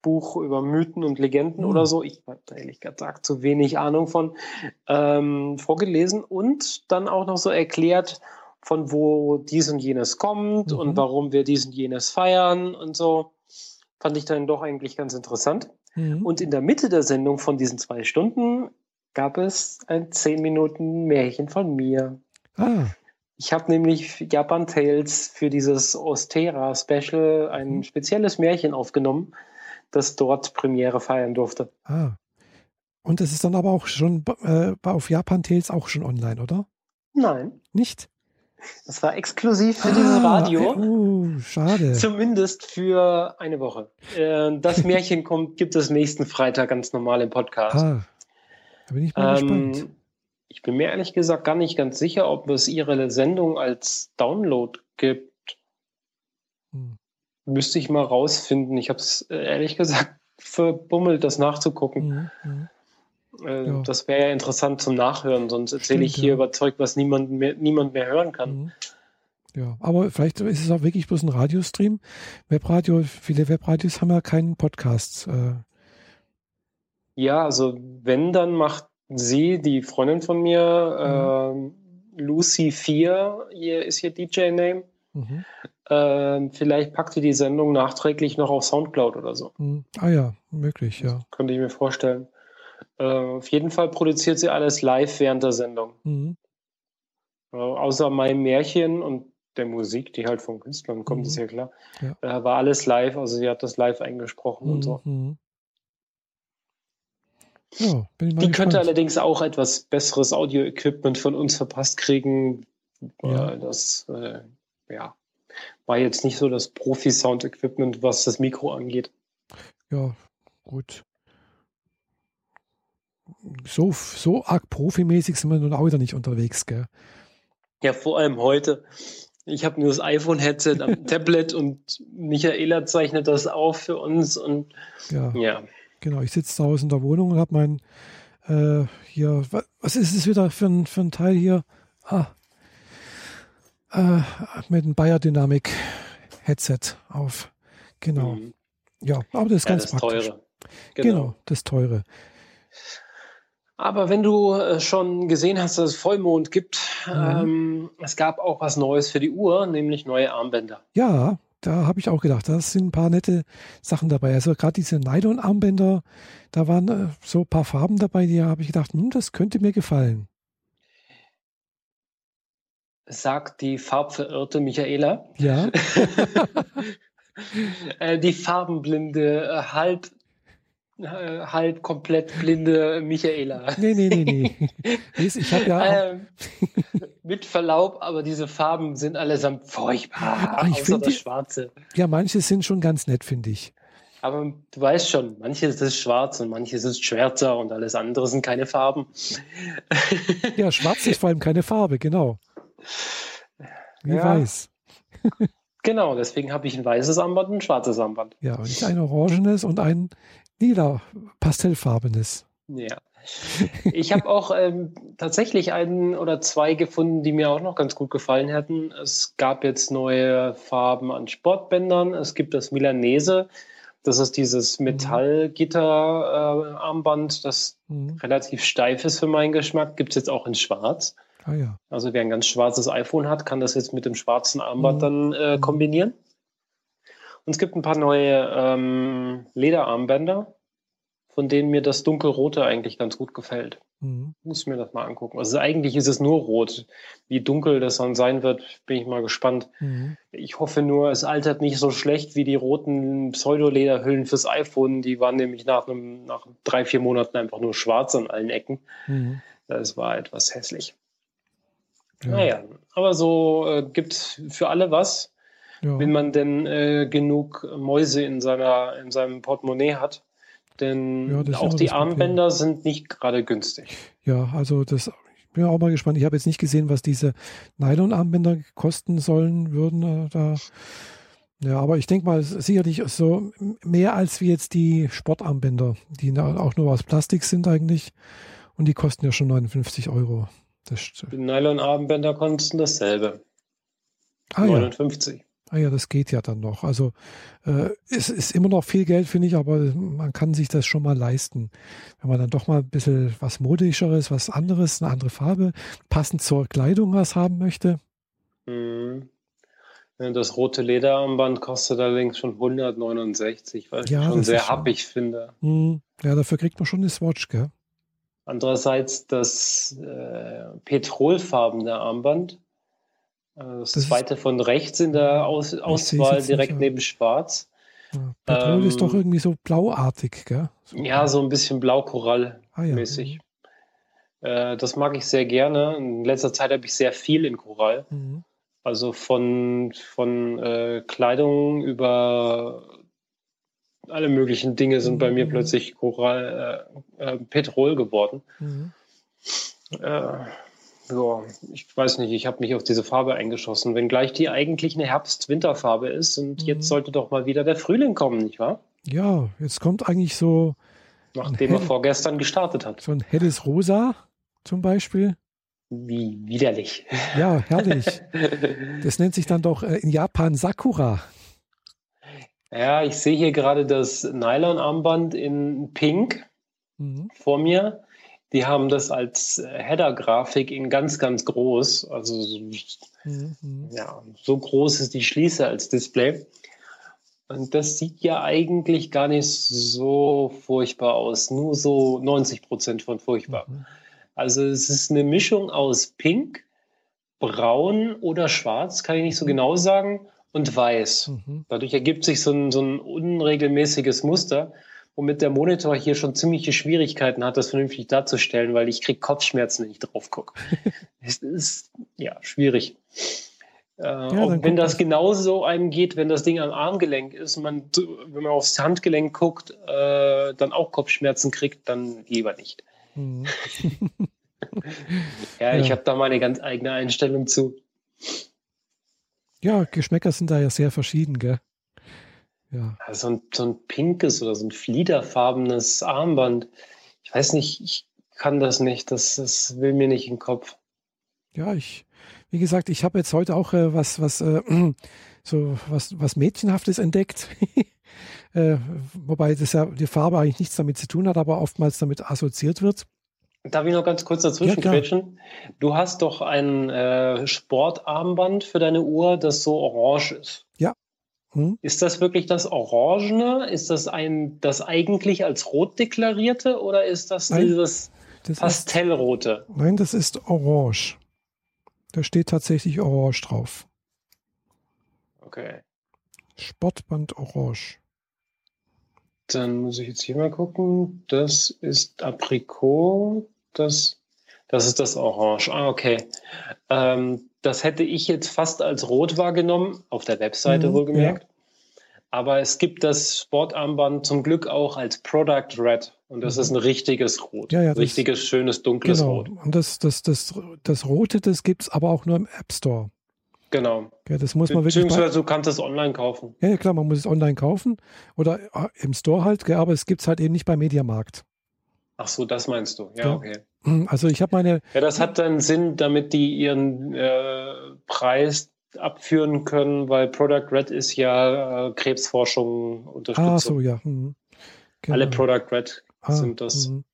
Buch über Mythen und Legenden Hm. oder so. Ich habe da ehrlich gesagt zu wenig Ahnung von ähm, vorgelesen und dann auch noch so erklärt, von wo dies und jenes kommt Mhm. und warum wir dies und jenes feiern und so. Fand ich dann doch eigentlich ganz interessant. mhm. Und in der Mitte der Sendung von diesen zwei Stunden gab es ein 10 Minuten Märchen von mir. ah, Ich habe nämlich Japan Tales für dieses Ostera Special ein Mhm. spezielles Märchen aufgenommen, das dort Premiere feiern durfte. ah. Und es ist dann aber auch schon äh, auf Japan Tales auch schon online, oder? Nein, Nicht? das war exklusiv für dieses Ah, Radio. äh, Oh, schade. Zumindest für eine Woche. Äh, Das Märchen kommt, gibt es nächsten Freitag ganz normal im Podcast. Ah, da bin ich mal gespannt. Ähm, ich bin mir ehrlich gesagt gar nicht ganz sicher, ob es ihre Sendung als Download gibt. Hm. Müsste ich mal rausfinden. Ich habe es äh, ehrlich gesagt verbummelt, das nachzugucken. Mhm, mhm. Äh, Ja. Das wäre ja interessant zum Nachhören, sonst erzähle ich hier ja. über Zeug, was niemand mehr, niemand mehr hören kann. Mhm. Ja, aber vielleicht ist es auch wirklich bloß ein Radiostream. Webradio, viele Webradios haben ja keinen Podcast. Äh, Ja, also wenn, dann macht sie, die Freundin von mir, ähm, Lucy4, ihr ist ihr DJ-Name. mhm, Ähm, vielleicht packt ihr die Sendung nachträglich noch auf Soundcloud oder so. mhm. Ah ja, möglich, ja. Könnte ich mir vorstellen. Äh, auf jeden Fall produziert sie alles live während der Sendung. Mhm. Äh, außer meinem Märchen und der Musik, die halt von Künstlern kommt, Mhm. ist ja klar. Ja. Äh, war alles live, also sie hat das live eingesprochen und so. Ja, Die könnte gespannt. allerdings auch etwas besseres Audio-Equipment von uns verpasst kriegen. Ja. Das äh, ja, war jetzt nicht so das Profi-Sound-Equipment, was das Mikro angeht. Ja, gut. So, so arg profimäßig sind wir nun auch wieder nicht unterwegs, gell? Ja, vor allem heute. Ich habe nur das iPhone-Headset am Tablet und Michaela zeichnet das auf für uns und Ja, ja. Genau. Ich sitze zu Hause in der Wohnung und habe mein äh, hier, wa- was ist es wieder für ein, für ein Teil hier? Ah, äh, mit einem Bayer Dynamic Headset auf. Genau. Mhm. Ja, aber das ist Ja, ganz das praktisch. teure. Genau, genau das teure. Aber wenn du äh, schon gesehen hast, dass es Vollmond gibt, mhm. ähm, es gab auch was Neues für die Uhr, nämlich neue Armbänder. Ja, da habe ich auch gedacht, da sind ein paar nette Sachen dabei. Also gerade diese Nylon-Armbänder, da waren äh, so ein paar Farben dabei, die habe ich gedacht, hm, das könnte mir gefallen. Sagt die farbverirrte Michaela. Ja. Äh, die farbenblinde, äh, halb halb komplett blinde Michaela. Nee, nee, nee, nee. Ich habe ja. Ähm, mit Verlaub, aber diese Farben sind allesamt furchtbar. Ach, ich finde das Schwarze. Ja, manche sind schon ganz nett, finde ich. Aber du weißt schon, manches ist schwarz und manches ist schwärzer und alles andere sind keine Farben. Ja, schwarz ist vor allem keine Farbe, genau. Wie ja. weiß. Genau, deswegen habe ich ein weißes Armband und ein schwarzes Armband. Ja, und ein orangenes und ein lila pastellfarbenes. Ja. Ich habe auch ähm, tatsächlich einen oder zwei gefunden, die mir auch noch ganz gut gefallen hätten. Es gab jetzt neue Farben an Sportbändern. Es gibt das Milanese. Das ist dieses mhm. Metallgitter-Armband, äh, das mhm. relativ steif ist für meinen Geschmack. Gibt es jetzt auch in Schwarz. Ah, ja. Also wer ein ganz schwarzes iPhone hat, kann das jetzt mit dem schwarzen Armband mhm. dann äh, kombinieren. Und es gibt ein paar neue ähm, Lederarmbänder, von denen mir das dunkelrote eigentlich ganz gut gefällt. Mhm. Muss ich mir das mal angucken. Also eigentlich ist es nur rot. Wie dunkel das dann sein wird, bin ich mal gespannt. Mhm. Ich hoffe nur, es altert nicht so schlecht wie die roten Pseudolederhüllen fürs iPhone. Die waren nämlich nach, einem, nach drei, vier Monaten einfach nur schwarz an allen Ecken. Mhm. Das war etwas hässlich. Ja. Naja, aber so äh, gibt es für alle was, ja. wenn man denn äh, genug Mäuse in, seiner, in seinem Portemonnaie hat. Denn ja, auch die Armbänder sind nicht gerade günstig. Ja, also das, ich bin auch mal gespannt. Ich habe jetzt nicht gesehen, was diese Nylon-Armbänder kosten sollen würden. Äh, da. Ja, aber ich denke mal, sicherlich so mehr als wie jetzt die Sportarmbänder, die auch nur aus Plastik sind eigentlich. Und die kosten ja schon 59 Euro. Die Nylon-Armbänder kosten dasselbe. Ah, 59. Ja. Ah ja, das geht ja dann noch. Also äh, es ist immer noch viel Geld, finde ich, aber man kann sich das schon mal leisten. Wenn man dann doch mal ein bisschen was Modischeres, was anderes, eine andere Farbe, passend zur Kleidung was haben möchte. Mhm. Das rote Lederarmband kostet allerdings schon 169, weil ja, ich schon sehr happig finde. Mhm. Ja, dafür kriegt man schon eine Swatch, gell? Andererseits das äh, petrolfarbene Armband, das, das, zweite von rechts in der Aus Auswahl direkt neben Schwarz. Ja, Petrol ähm, ist doch ähm, irgendwie so blauartig, gell? So ja, so ein bisschen blau-Korall-mäßig. Ah, ja. äh, das mag ich sehr gerne. In letzter Zeit habe ich sehr viel in Korall. Mhm. Also von, von äh, Kleidung über alle möglichen Dinge sind bei mir mhm. plötzlich Korall, äh, äh, Petrol geworden. Mhm. Ja, ich weiß nicht, ich habe mich auf diese Farbe eingeschossen, wenngleich die eigentlich eine Herbst-Winterfarbe ist und mhm. jetzt sollte doch mal wieder der Frühling kommen, nicht wahr? Ja, jetzt kommt eigentlich so. Nachdem er vorgestern gestartet hat. So ein helles Rosa zum Beispiel. Wie widerlich. Ja, herrlich. Das nennt sich dann doch äh, in Japan Sakura. Ja, ich sehe hier gerade das Nylon-Armband in Pink mhm. vor mir. Die haben das als Header-Grafik in ganz, ganz groß. Also mhm. ja, so groß ist die Schließe als Display. Und das sieht ja eigentlich gar nicht so furchtbar aus. Nur so 90 Prozent von furchtbar. Mhm. Also es ist eine Mischung aus Pink, Braun oder Schwarz, kann ich nicht so mhm. genau sagen und weiß. Mhm. Dadurch ergibt sich so ein, so ein unregelmäßiges Muster, womit der Monitor hier schon ziemliche Schwierigkeiten hat, das vernünftig darzustellen, weil ich kriege Kopfschmerzen, wenn ich drauf gucke. es ist ja schwierig. Äh, ja, wenn das genauso einem geht, wenn das Ding am Armgelenk ist, man, wenn man aufs Handgelenk guckt, äh, dann auch Kopfschmerzen kriegt, dann lieber nicht. Mhm. ja, ja, ich habe da meine ganz eigene Einstellung zu. Ja, Geschmäcker sind da ja sehr verschieden, gell? Ja. So ein, so ein pinkes oder so ein fliederfarbenes Armband. Ich weiß nicht, ich kann das nicht. Das, das will mir nicht in den Kopf. Ja, ich, wie gesagt, ich habe jetzt heute auch äh, was, was, äh, so was, was Mädchenhaftes entdeckt. äh, wobei das ja die Farbe eigentlich nichts damit zu tun hat, aber oftmals damit assoziiert wird. Darf ich noch ganz kurz dazwischen ja, quetschen? Du hast doch ein äh, Sportarmband für deine Uhr, das so orange ist. Hm. Ist das wirklich das Orangene? Ist das ein das eigentlich als rot deklarierte oder ist das Nein, dieses das Pastellrote? Ist, nein, das ist orange. Da steht tatsächlich orange drauf. Okay. Sportband orange. Dann muss ich jetzt hier mal gucken. Das ist Aprikot. Das, das ist das Orange. Ah, okay. Ähm, das hätte ich jetzt fast als rot wahrgenommen, auf der Webseite mhm, wohlgemerkt. Ja. Aber es gibt das Sportarmband zum Glück auch als Product Red. Und das mhm. ist ein richtiges Rot. Ja, ja, richtiges, das, schönes, dunkles genau. Rot. Und das, das, das, das Rote, das gibt es aber auch nur im App Store. Genau. Ja, das muss man wirklich. Beziehungsweise du kannst es online kaufen. Ja, ja, klar, man muss es online kaufen oder äh, im Store halt, aber es gibt es halt eben nicht beim Mediamarkt. Ach so, das meinst du. Ja, okay. Hm, also ich habe meine. Ja, das hat dann Sinn, damit die ihren äh, Preis abführen können, weil Product Red ist ja äh, Krebsforschung Unterstützung. Ah, so, ja. Mhm. Genau. Alle Product Red ah, sind das. Mhm.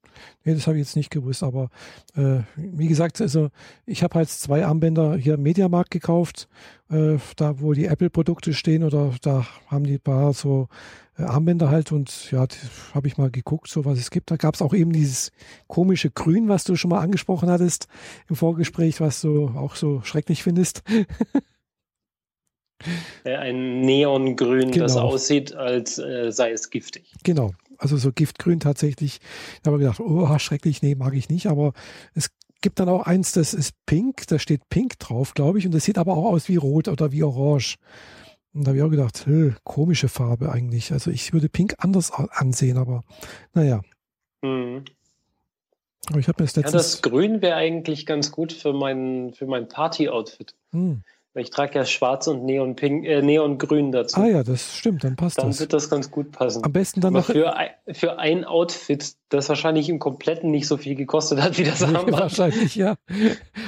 Nee, das habe ich jetzt nicht gewusst, aber äh, wie gesagt, also ich habe halt zwei Armbänder hier im Mediamarkt gekauft, äh, da wo die Apple-Produkte stehen oder da haben die paar so äh, Armbänder halt und ja, habe ich mal geguckt, so was es gibt. Da gab es auch eben dieses komische Grün, was du schon mal angesprochen hattest im Vorgespräch, was du auch so schrecklich findest. Ein Neongrün, genau. das aussieht, als äh, sei es giftig. Genau, also so Giftgrün tatsächlich. Da habe ich gedacht, oh, schrecklich, nee, mag ich nicht. Aber es gibt dann auch eins, das ist pink, da steht pink drauf, glaube ich. Und das sieht aber auch aus wie rot oder wie orange. Und da habe ich auch gedacht, komische Farbe eigentlich. Also ich würde pink anders ansehen, aber naja. Mhm. Aber ich habe mir das letztes... Ja, das Grün wäre eigentlich ganz gut für mein, für mein Party-Outfit. Mhm. Ich trage ja schwarz und Neonpink, äh, Neongrün dazu. Ah ja, das stimmt, dann passt dann das. Dann wird das ganz gut passen. Am besten dann Aber noch. Für, für ein Outfit, das wahrscheinlich im Kompletten nicht so viel gekostet hat wie das Armband. wahrscheinlich, ja.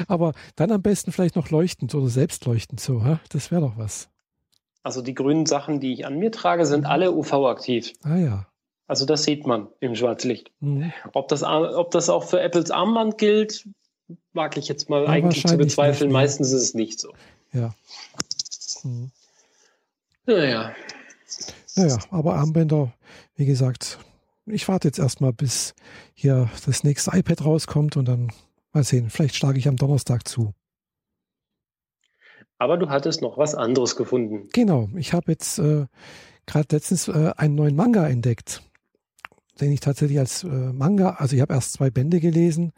Aber dann am besten vielleicht noch leuchtend oder selbstleuchtend so, ha? das wäre doch was. Also die grünen Sachen, die ich an mir trage, sind alle UV-aktiv. Ah ja. Also das sieht man im Schwarzlicht. Mhm. Ob, das, ob das auch für Apples Armband gilt, mag ich jetzt mal ja, eigentlich zu bezweifeln. Nicht, Meistens ist es nicht so. Ja. Hm. Naja. Naja, aber Armbänder, wie gesagt, ich warte jetzt erstmal, bis hier das nächste iPad rauskommt und dann mal sehen. Vielleicht schlage ich am Donnerstag zu. Aber du hattest noch was anderes gefunden. Genau, ich habe jetzt äh, gerade letztens äh, einen neuen Manga entdeckt den ich tatsächlich als äh, Manga, also ich habe erst zwei Bände gelesen,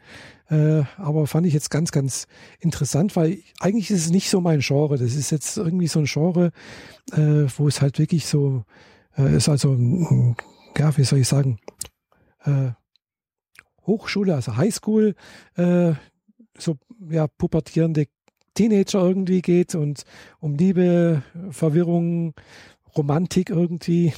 äh, aber fand ich jetzt ganz, ganz interessant, weil eigentlich ist es nicht so mein Genre. Das ist jetzt irgendwie so ein Genre, äh, wo es halt wirklich so äh, ist, also, ja, wie soll ich sagen, äh, Hochschule, also Highschool, äh, so ja, pubertierende Teenager irgendwie geht und um Liebe, Verwirrung, Romantik irgendwie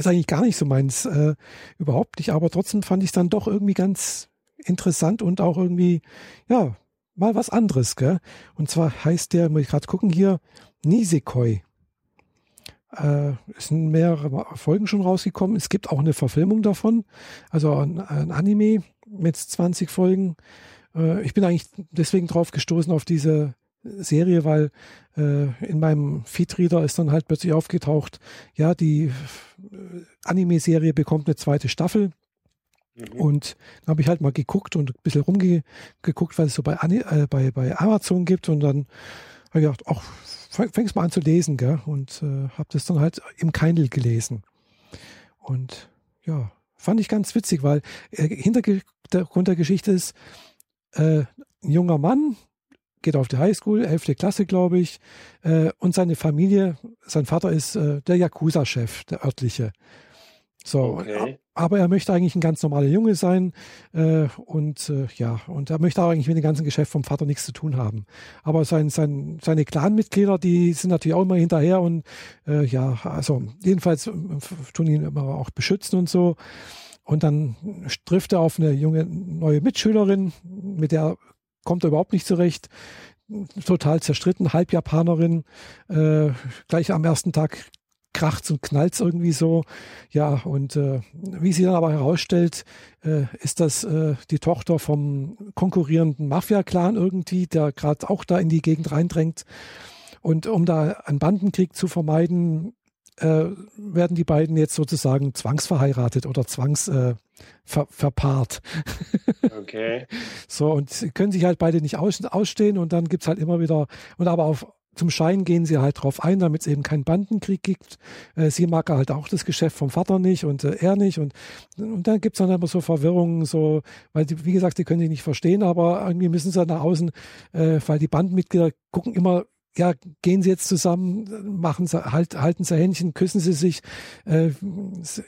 ist eigentlich gar nicht so meins, äh, überhaupt nicht, aber trotzdem fand ich es dann doch irgendwie ganz interessant und auch irgendwie, ja, mal was anderes, gell? Und zwar heißt der, muss ich gerade gucken hier, Nisekoi. Äh, es sind mehrere Folgen schon rausgekommen. Es gibt auch eine Verfilmung davon, also ein, ein Anime mit 20 Folgen. Äh, ich bin eigentlich deswegen drauf gestoßen auf diese Serie, weil äh, in meinem Feedreader ist dann halt plötzlich aufgetaucht, ja, die äh, Anime-Serie bekommt eine zweite Staffel. Mhm. Und dann habe ich halt mal geguckt und ein bisschen rumgeguckt, was es so bei, äh, bei, bei Amazon gibt. Und dann habe ich gedacht, ach, fängst mal an zu lesen, gell? Und äh, habe das dann halt im Kindle gelesen. Und ja, fand ich ganz witzig, weil äh, Hintergrund der Geschichte ist, äh, ein junger Mann, geht auf die Highschool, 11. Klasse, glaube ich. Äh, und seine Familie, sein Vater ist äh, der Yakuza-Chef, der örtliche. So, okay. aber er möchte eigentlich ein ganz normaler Junge sein äh, und äh, ja, und er möchte auch eigentlich mit dem ganzen Geschäft vom Vater nichts zu tun haben. Aber sein, sein, seine Clanmitglieder, die sind natürlich auch immer hinterher und äh, ja, also jedenfalls äh, tun ihn immer auch beschützen und so. Und dann trifft er auf eine junge neue Mitschülerin, mit der kommt er überhaupt nicht zurecht. Total zerstritten, Halbjapanerin. Äh, gleich am ersten Tag kracht und knallt irgendwie so. Ja, und äh, wie sie dann aber herausstellt, äh, ist das äh, die Tochter vom konkurrierenden Mafia-Clan irgendwie, der gerade auch da in die Gegend reindrängt. Und um da einen Bandenkrieg zu vermeiden, äh, werden die beiden jetzt sozusagen zwangsverheiratet oder zwangs äh, ver. Okay. so, und sie können sich halt beide nicht aus ausstehen und dann gibt es halt immer wieder, und aber auf zum Schein gehen sie halt drauf ein, damit es eben keinen Bandenkrieg gibt. Äh, sie mag halt auch das Geschäft vom Vater nicht und äh, er nicht. Und, und dann gibt es dann immer so Verwirrungen, so, weil die, wie gesagt, die können sich nicht verstehen, aber irgendwie müssen sie nach außen, äh, weil die Bandenmitglieder gucken immer ja, gehen sie jetzt zusammen, machen sie, halt, halten sie Händchen, küssen sie sich. Äh,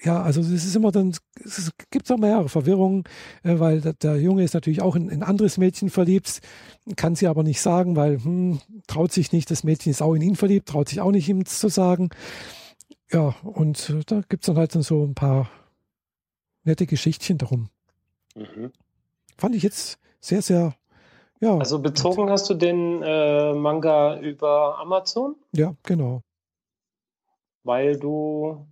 ja, also es ist immer dann, es gibt auch mehrere Verwirrungen, äh, weil der, der, Junge ist natürlich auch in ein anderes Mädchen verliebt, kann sie aber nicht sagen, weil hm, traut sich nicht, das Mädchen ist auch in ihn verliebt, traut sich auch nicht ihm zu sagen. Ja, und da gibt es dann halt dann so ein paar nette Geschichtchen darum. Mhm. Fand ich jetzt sehr, sehr ja. Also bezogen hast du den äh, Manga über Amazon? Ja, genau. Weil du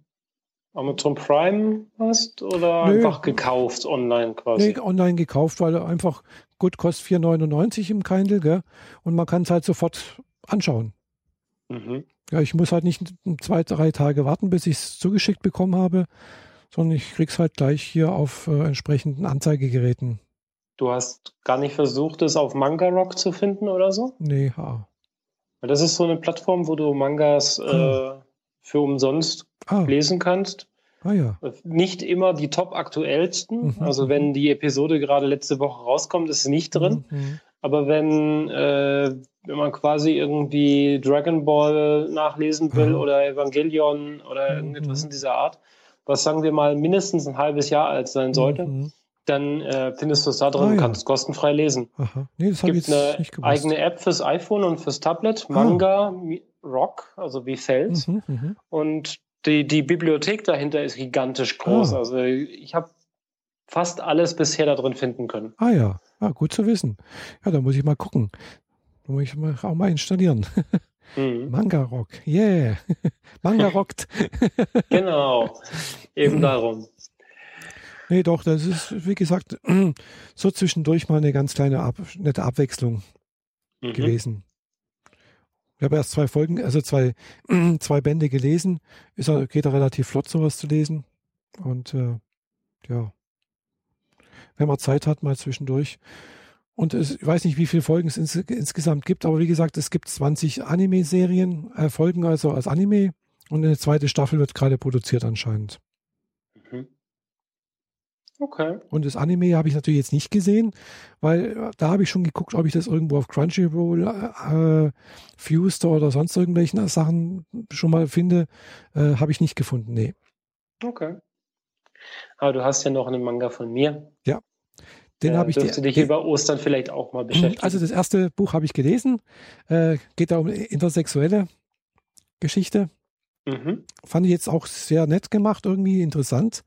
Amazon Prime hast oder Nö. einfach gekauft online quasi? Nee, online gekauft, weil einfach gut kostet 4,99 im Kindle, gell? Und man kann es halt sofort anschauen. Mhm. Ja, ich muss halt nicht zwei, drei Tage warten, bis ich es zugeschickt bekommen habe, sondern ich krieg's halt gleich hier auf äh, entsprechenden Anzeigegeräten. Du hast gar nicht versucht, es auf Manga Rock zu finden oder so? Nee, ha. Das ist so eine Plattform, wo du Mangas ah. äh, für umsonst ah. lesen kannst. Ah, ja. Nicht immer die top aktuellsten. Mhm. Also wenn die Episode gerade letzte Woche rauskommt, ist es nicht drin. Mhm. mhm. Aber wenn, äh, wenn man quasi irgendwie Dragon Ball nachlesen will mhm. oder Evangelion oder mhm. irgendetwas in dieser Art, was sagen wir mal mindestens ein halbes Jahr alt sein sollte, mhm dann äh, findest du es da drin ah, und kannst kostenfrei lesen. Aha. Nee, das es gibt eine eigene App fürs iPhone und fürs Tablet. Manga ah. Rock, also wie Fels. Mhm, mh. Und die, die Bibliothek dahinter ist gigantisch groß. Ah. Also ich habe fast alles bisher da drin finden können. Ah ja, ah, gut zu wissen. Ja, da muss ich mal gucken. Da muss ich mal, auch mal installieren. Mhm. Manga Rock, yeah. Manga rockt. genau, eben darum. Nee, doch, das ist, wie gesagt, so zwischendurch mal eine ganz kleine, Ab nette Abwechslung mhm. gewesen. Ich habe erst zwei Folgen, also zwei, zwei Bände gelesen. Ist, geht da relativ flott, sowas zu lesen. Und äh, ja, wenn man Zeit hat, mal zwischendurch. Und es, ich weiß nicht, wie viele Folgen es ins, insgesamt gibt, aber wie gesagt, es gibt 20 Anime-Serien, äh, Folgen also als Anime. Und eine zweite Staffel wird gerade produziert anscheinend. Okay. Und das Anime habe ich natürlich jetzt nicht gesehen, weil äh, da habe ich schon geguckt, ob ich das irgendwo auf Crunchyroll, äh, äh Fused oder sonst irgendwelchen Sachen schon mal finde. Äh, habe ich nicht gefunden, nee. Okay. Aber du hast ja noch einen Manga von mir. Ja. Den äh, habe ich. Dürfte dich über Ostern vielleicht auch mal beschäftigen. Also das erste Buch habe ich gelesen. Äh, geht da um intersexuelle Geschichte. Mhm. Fand ich jetzt auch sehr nett gemacht, irgendwie interessant.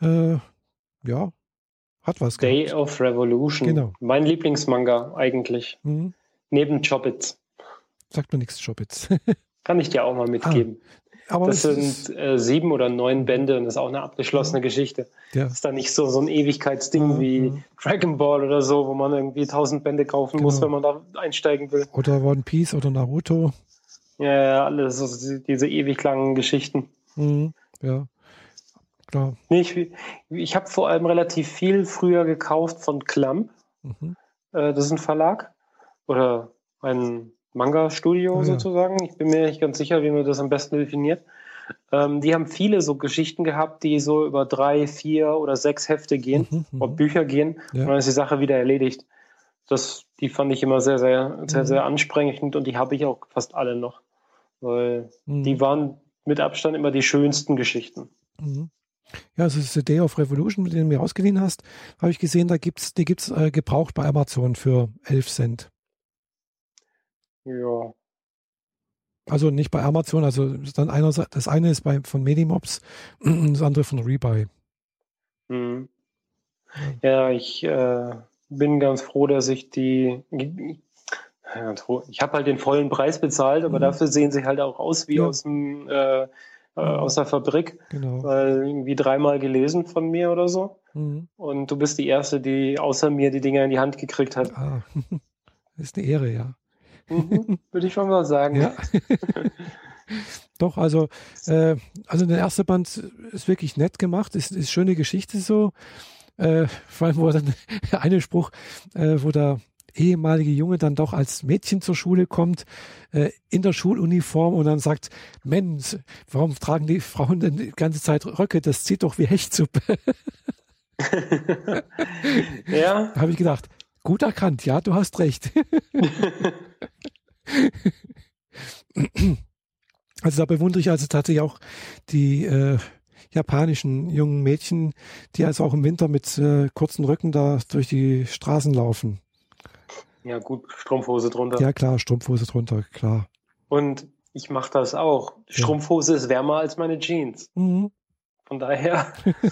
Äh, ja, hat was Day gehabt. of Revolution. Genau. Mein Lieblingsmanga eigentlich. Mhm. Neben Chobits. Sagt mir nichts, Chobits. Kann ich dir auch mal mitgeben. Ah, aber das sind äh, sieben oder neun Bände und das ist auch eine abgeschlossene. Geschichte. Ja. Das ist dann nicht so, so ein Ewigkeitsding ja, wie Dragon Ball oder so, wo man irgendwie tausend Bände kaufen genau. muss, wenn man da einsteigen will. Oder One Piece oder Naruto. Ja, ja, alles, diese ewig langen Geschichten. Mhm. Ja klar. Nee, ich, ich habe vor allem relativ viel früher gekauft von Clamp. Mhm. Äh, das ist ein Verlag oder ein Manga-Studio ja, sozusagen. Ich bin mir nicht ganz sicher, wie man das am besten definiert. Ähm, die haben viele so Geschichten gehabt, die so über drei, vier oder sechs Hefte gehen, mhm, mhm. oder Bücher gehen, ja. und dann ist die Sache wieder erledigt. Das, die fand ich immer sehr, sehr, sehr, mhm. sehr ansprechend und die habe ich auch fast alle noch. Weil mhm. die waren mit Abstand immer die schönsten Geschichten. Ja, also das ist The Day of Revolution, den du mir ausgeliehen hast, habe ich gesehen, da gibt's, die gibt es äh, gebraucht bei Amazon für 11 Cent. Ja. Also nicht bei Amazon, also dann einer, das eine ist bei, von Medimobs, das andere von Rebuy. Mhm. Ja, ich äh, bin ganz froh, dass ich die. Ich habe halt den vollen Preis bezahlt, aber mhm. dafür sehen sie halt auch aus wie ja. aus dem äh, äh, aus der Fabrik. Genau. Weil irgendwie dreimal gelesen von mir oder so. Mhm. Und du bist die Erste, die außer mir die Dinger in die Hand gekriegt hat. Ah, das ist eine Ehre, ja. Mhm, Würde ich schon mal sagen. Ja. Doch, also, äh, also der erste Band ist wirklich nett gemacht, ist, ist schöne Geschichte so. Äh, vor allem, wo dann einen Spruch, äh, wo der ehemalige Junge dann doch als Mädchen zur Schule kommt, äh, in der Schuluniform und dann sagt, Mensch, warum tragen die Frauen denn die ganze Zeit Röcke? Das zieht doch wie Hechtsuppe. ja. Da habe ich gedacht, gut erkannt, ja, du hast recht. also da bewundere ich also tatsächlich auch die äh, japanischen jungen Mädchen, die also auch im Winter mit äh, kurzen Röcken da durch die Straßen laufen. Ja, gut, Strumpfhose drunter. Ja, klar, Strumpfhose drunter, klar. Und ich mache das auch. Strumpfhose ist wärmer als meine Jeans. Mhm. Von daher.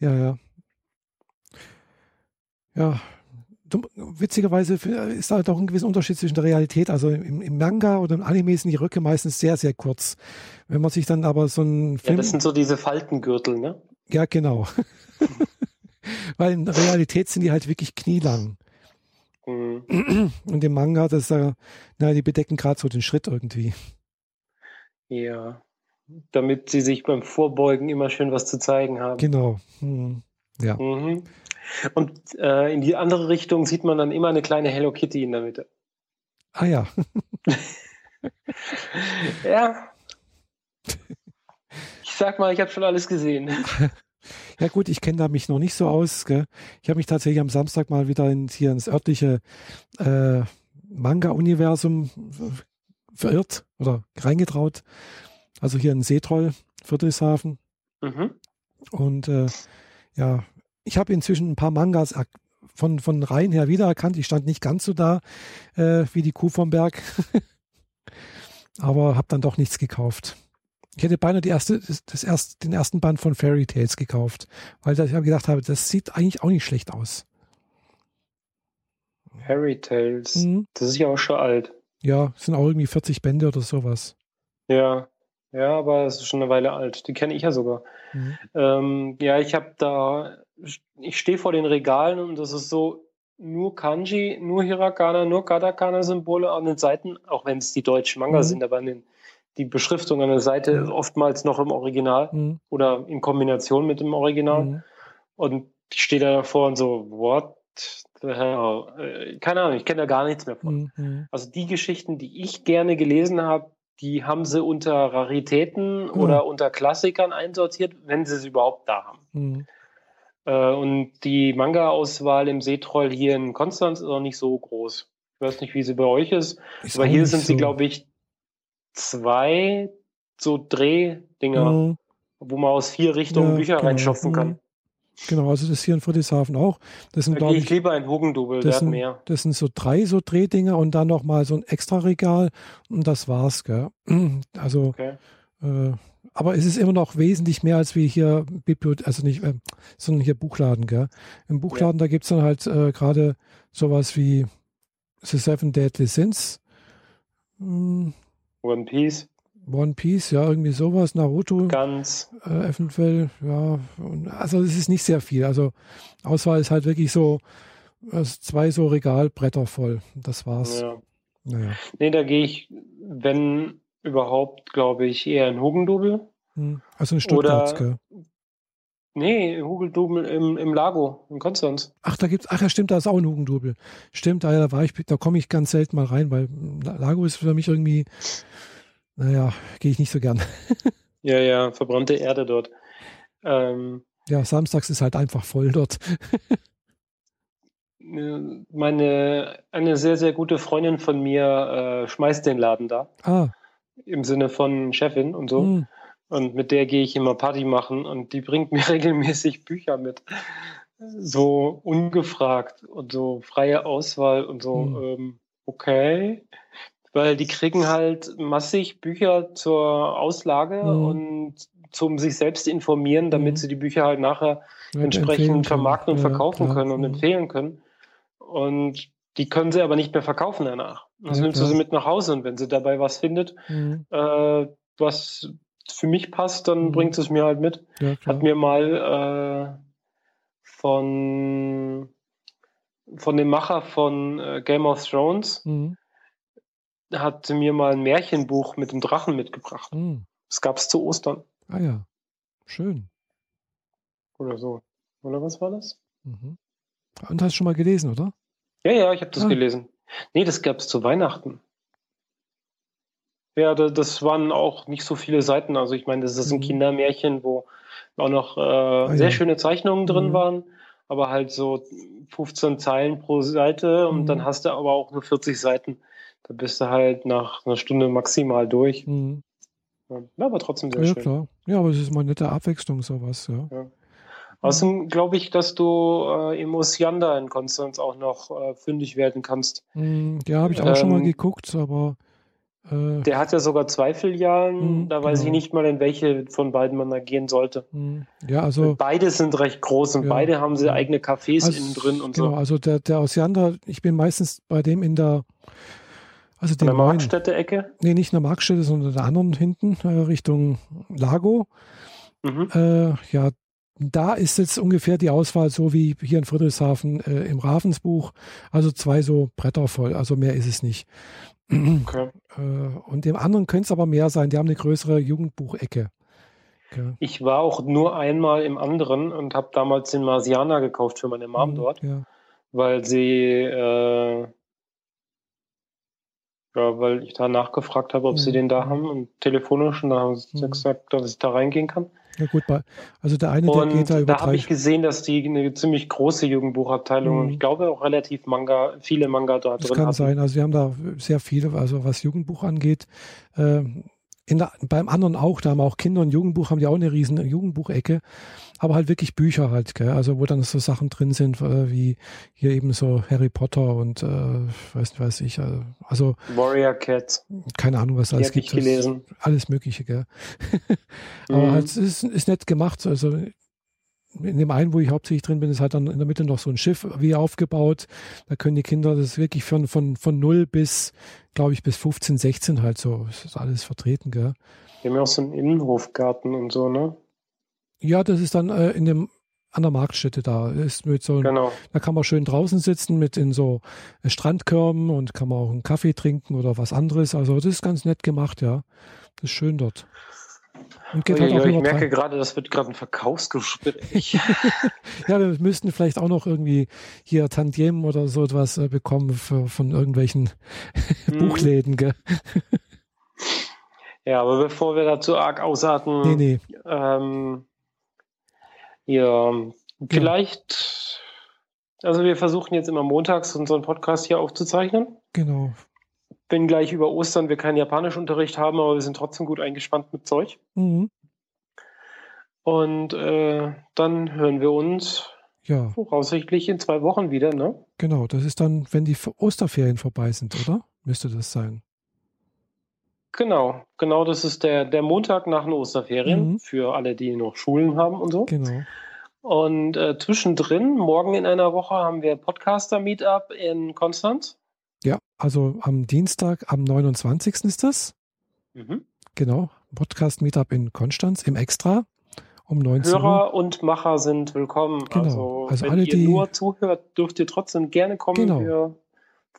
Ja, ja. Ja, witzigerweise ist da doch ein gewisser Unterschied zwischen der Realität. Also im, im Manga oder im Anime sind die Röcke meistens sehr, sehr kurz. Wenn man sich dann aber so einen Ja, Film. das sind so diese Faltengürtel, ne? Ja, genau. Weil in der Realität sind die halt wirklich knielang. Mhm. Und im Manga, das ist ja, na, die bedecken gerade so den Schritt irgendwie. Ja. Damit sie sich beim Vorbeugen immer schön was zu zeigen haben. Genau. Hm. Ja. Mhm. Und äh, in die andere Richtung sieht man dann immer eine kleine Hello Kitty in der Mitte. Ah ja. Ja. Ich sag mal, ich habe schon alles gesehen. Ja gut, ich kenne da mich noch nicht so aus. Gell? Ich habe mich tatsächlich am Samstag mal wieder in, hier ins örtliche äh, Manga-Universum verirrt oder reingetraut. Also hier in Seetroll, Friedrichshafen. Mhm. Und äh, ja, ich habe inzwischen ein paar Mangas von, von Reihen her wiedererkannt. Ich stand nicht ganz so da äh, wie die Kuh vom Berg. Aber habe dann doch nichts gekauft. Ich hätte beinahe die erste, das, erst, den ersten Band von Fairy Tales gekauft, weil ich gedacht habe, das sieht eigentlich auch nicht schlecht aus. Fairy Tales. Mhm. Das ist ja auch schon alt. Ja, es sind auch irgendwie 40 Bände oder sowas. Ja. Ja, aber es ist schon eine Weile alt. Die kenne ich ja sogar. Mhm. Ähm, ja, ich habe da, ich stehe vor den Regalen und das ist so nur Kanji, nur Hiragana, nur Katakana-Symbole an den Seiten, auch wenn es die deutschen Manga Mhm. sind, aber an den, die Beschriftung an der Seite Mhm. ist oftmals noch im Original Mhm. oder in Kombination mit dem Original. Mhm. Und ich stehe da davor und so, what the hell? Äh, Keine Ahnung, ich kenne da gar nichts mehr von. Mhm. Also die Geschichten, die ich gerne gelesen habe, die haben sie unter Raritäten oder unter Klassikern einsortiert, wenn sie es überhaupt da haben. Mhm. Äh, und die Manga-Auswahl im Seetroll hier in Konstanz ist auch nicht so groß. Ich weiß nicht, wie sie bei euch ist, Ist aber hier sind sie, so- glaube ich, zwei so Drehdinger, Mhm. wo man aus vier Richtungen Ja, Bücher genau. reinstopfen kann. Genau, also das hier in Friedrichshafen auch. Das sind, Da gehe ich ich, lieber in Hugendubel, das sind, mehr. das sind so drei so Drehdinger und dann noch mal so ein extra Regal und das war's, gell? Also, Okay. äh, aber es ist immer noch wesentlich mehr als wie hier Bibliothek, also nicht, äh, sondern hier Buchladen, gell? Im Buchladen, da gibt's dann halt äh, gerade sowas wie The Seven Deadly Sins, mm, One Piece, One Piece, ja, irgendwie sowas, Naruto. ganz. äh, eventuell, ja. Und, also es ist nicht sehr viel. Also Auswahl ist halt wirklich so äh, zwei so Regalbretter voll. Das war's. Ja. Naja. Nee, da gehe ich, wenn überhaupt, glaube ich, eher in Hugendubel. Hm. Also in Stuttgart, Oder- gell? Nee, Hugendubel im, im Lago in Konstanz. Ach, da gibt's, ach ja, stimmt, da ist auch ein Hugendubel. Stimmt, da, da war ich, da komme ich ganz selten mal rein, weil Lago ist für mich irgendwie, naja, gehe ich nicht so gern. Ja, ja, verbrannte Erde dort. Ähm, Ja, samstags ist halt einfach voll dort. meine, eine sehr, sehr gute Freundin von mir äh, schmeißt den Laden da. Ah, Im Sinne von Chefin und so. hm, Und mit der gehe ich immer Party machen und die bringt mir regelmäßig Bücher mit. So ungefragt und so freie Auswahl und so, Hm. ähm, okay. Weil die kriegen halt massig Bücher zur Auslage Hm. und zum sich selbst informieren, damit Hm. sie die Bücher halt nachher ja, entsprechend vermarkten und Ja, verkaufen klar. können und Hm. empfehlen können. Und die können sie aber nicht mehr verkaufen danach. Das Ja, nimmt sie klar. sie mit nach Hause und wenn sie dabei was findet, Hm. äh, was für mich passt, dann Mhm. bringt es mir halt mit. Ja. Hat mir mal äh, von, von dem Macher von äh, Game of Thrones, Mhm. hat mir mal ein Märchenbuch mit dem Drachen mitgebracht. Mhm. Das gab es zu Ostern Ah ja, schön. oder so. Oder was war das? Mhm. Und hast schon mal gelesen, oder? Ja, ja, ich habe das Ah. gelesen. Nee, das gab es zu Weihnachten. Ja, da, das waren auch nicht so viele Seiten. Also ich meine, das ist ein Mhm. Kindermärchen, wo auch noch äh, sehr ja. schöne Zeichnungen drin Mhm. waren, aber halt so 15 Zeilen pro Seite und Mhm. dann hast du aber auch nur 40 Seiten. Da bist du halt nach einer Stunde maximal durch. Mhm. Ja, aber trotzdem sehr Ja, schön. klar. Ja, aber es ist mal eine nette Abwechslung, sowas, ja. Außerdem glaube ich, dass du äh, im Osiander in Konstanz auch noch äh, fündig werden kannst. Mhm. Ja, habe ich auch schon mal Ähm, geguckt, aber äh, Der hat ja sogar zwei Filialen. Mhm, da weiß ich genau. nicht mal, in welche von beiden man da gehen sollte. mh, ja, also beide sind recht groß und Ja. beide haben sie eigene Cafés Also, innen drin und genau, so. also der, der Osiander, ich bin meistens bei dem in der, also der Marktstätte-Ecke. nee, nicht in der Marktstätte, sondern in der anderen hinten, äh, Richtung Lago. Mhm. Äh, ja, da ist jetzt ungefähr die Auswahl so wie hier in Friedrichshafen äh, im Ravensbuch. Also zwei so Bretter voll, also mehr ist es nicht. Okay. Äh, und dem anderen könnte es aber mehr sein. Die haben eine größere Jugendbuchecke. Okay. Ich war auch nur einmal im anderen und habe damals den Marsianer gekauft für meine Mom Mhm, dort, Ja. weil sie, äh, ja, weil ich da nachgefragt habe, ob sie Mhm. den da haben und telefonisch und da haben sie Mhm. gesagt, dass ich da reingehen kann. Ja, gut, also der eine, der Und geht da über da habe ich gesehen, dass die eine ziemlich große Jugendbuchabteilung und Mhm. ich glaube auch relativ Manga, viele Manga da Das drin kann hatten. sein. Also wir haben da sehr viele, also was Jugendbuch angeht. Ähm, der, beim anderen auch, da haben auch Kinder- und Jugendbuch, haben die auch eine riesen Jugendbuchecke, aber halt wirklich Bücher halt, gell? also wo dann so Sachen drin sind, äh, wie hier eben so Harry Potter und äh, weiß nicht, weiß ich, äh, also Warrior Cats, keine Ahnung, was alles gibt. Alles Mögliche, gell? aber Mhm. halt, es ist, ist nett gemacht, also in dem einen, wo ich hauptsächlich drin bin, ist halt dann in der Mitte noch so ein Schiff wie aufgebaut. Da können die Kinder, das wirklich von, von, von 0 bis, glaube ich, bis 15, 16 halt so. Das ist alles vertreten, gell? Die haben ja auch so einen Innenhofgarten und so, ne? Ja, das ist dann äh, in dem, an der Marktstätte da. Ist mit so, Genau. da kann man schön draußen sitzen mit in so äh, Strandkörben und kann man auch einen Kaffee trinken oder was anderes. Also das ist ganz nett gemacht, ja. Das ist schön dort. Und geht halt Uiuiui, auch ich merke gerade, das wird gerade ein Verkaufsgespräch. Ja, wir müssten vielleicht auch noch irgendwie hier Tantiemen oder so etwas äh, bekommen für, von irgendwelchen Mhm. Buchläden, gell? ja, aber bevor wir dazu arg ausarten, Nee, nee, Ähm, ja, vielleicht, also wir versuchen jetzt immer montags unseren Podcast hier aufzuzeichnen. genau. Wenn gleich über Ostern wir keinen Japanischunterricht haben, aber wir sind trotzdem gut eingespannt mit Zeug. Mhm. Und äh, dann hören wir uns Ja, voraussichtlich in zwei Wochen wieder, ne? genau. Das ist dann, wenn die Osterferien vorbei sind, oder? Müsste das sein. Genau, genau, das ist der, der Montag nach den Osterferien Mhm. für alle, die noch Schulen haben und so. Genau. Und äh, zwischendrin, morgen in einer Woche, haben wir Podcaster-Meetup in Konstanz. Also am Dienstag, am 29. ist das. Mhm. Genau. Podcast-Meetup in Konstanz im Extra um 19 Uhr. Hörer und Macher sind willkommen. Genau. Also, Also wenn alle, ihr die- nur zuhört, dürft ihr trotzdem gerne kommen. Genau. Wir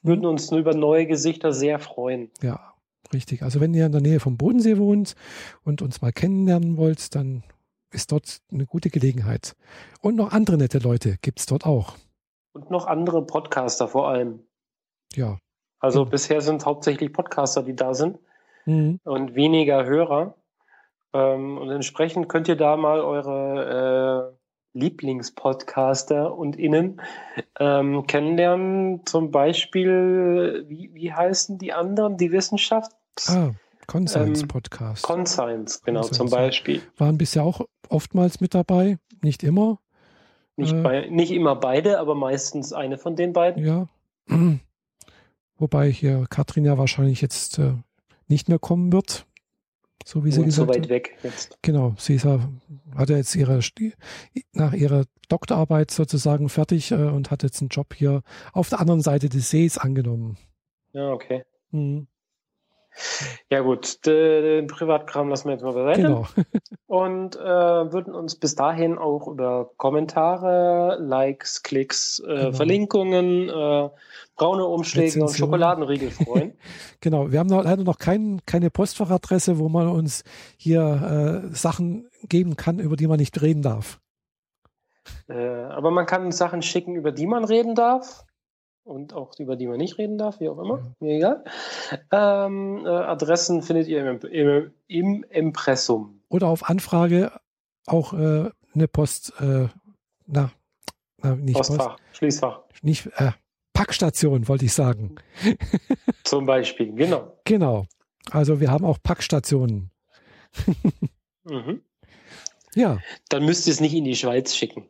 würden uns nur über neue Gesichter sehr freuen. Ja, richtig. Also wenn ihr in der Nähe vom Bodensee wohnt und uns mal kennenlernen wollt, dann ist dort eine gute Gelegenheit. Und noch andere nette Leute gibt es dort auch. Und noch andere Podcaster vor allem. Ja. Also Mhm. bisher sind es hauptsächlich Podcaster, die da sind Mhm. und weniger Hörer. Ähm, und entsprechend könnt ihr da mal eure äh, Lieblingspodcaster und Innen ähm, kennenlernen. Zum Beispiel, wie, wie heißen die anderen? Die Wissenschaft? Ah, Conscience Ähm, Podcast. Conscience, genau, Conscience, zum. Beispiel. Waren bisher auch oftmals mit dabei, nicht immer. Nicht, Äh. bei, nicht immer beide, aber meistens eine von den beiden. Ja. Wobei hier Katrin ja wahrscheinlich jetzt äh, nicht mehr kommen wird, so wie sie Und so gesagt weit hat. weg jetzt. Genau, sie ist ja, hat ja jetzt ihre nach ihrer Doktorarbeit sozusagen fertig äh, und hat jetzt einen Job hier auf der anderen Seite des Sees angenommen. Ja, okay. Mhm. Ja gut, den Privatkram lassen wir jetzt mal beiseite. Genau. und äh, würden uns bis dahin auch über Kommentare, Likes, Klicks, äh, genau. Verlinkungen, äh, braune Umschläge Rezension. und Schokoladenriegel freuen. genau, wir haben noch, leider noch kein, keine Postfachadresse, wo man uns hier äh, Sachen geben kann, über die man nicht reden darf. Äh, aber man kann Sachen schicken, über die man reden darf und auch über die man nicht reden darf, wie auch immer, mir egal. Ähm, äh, Adressen findet ihr im, im, im, Impressum. Oder auf Anfrage auch äh, eine Post, äh, na, na, nicht Postfach, Post, Schließfach. Nicht, äh, Packstation, wollte ich sagen. Zum Beispiel, genau. Genau. Also wir haben auch Packstationen. mhm. Ja. Dann müsst ihr es nicht in die Schweiz schicken.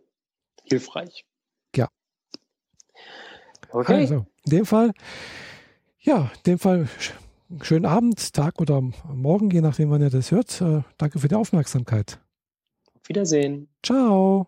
Hilfreich. Okay. Also, in dem Fall, ja, in dem Fall schönen Abend, Tag oder Morgen, je nachdem, wann ihr das hört. Äh, danke für die Aufmerksamkeit. Auf Wiedersehen. Ciao.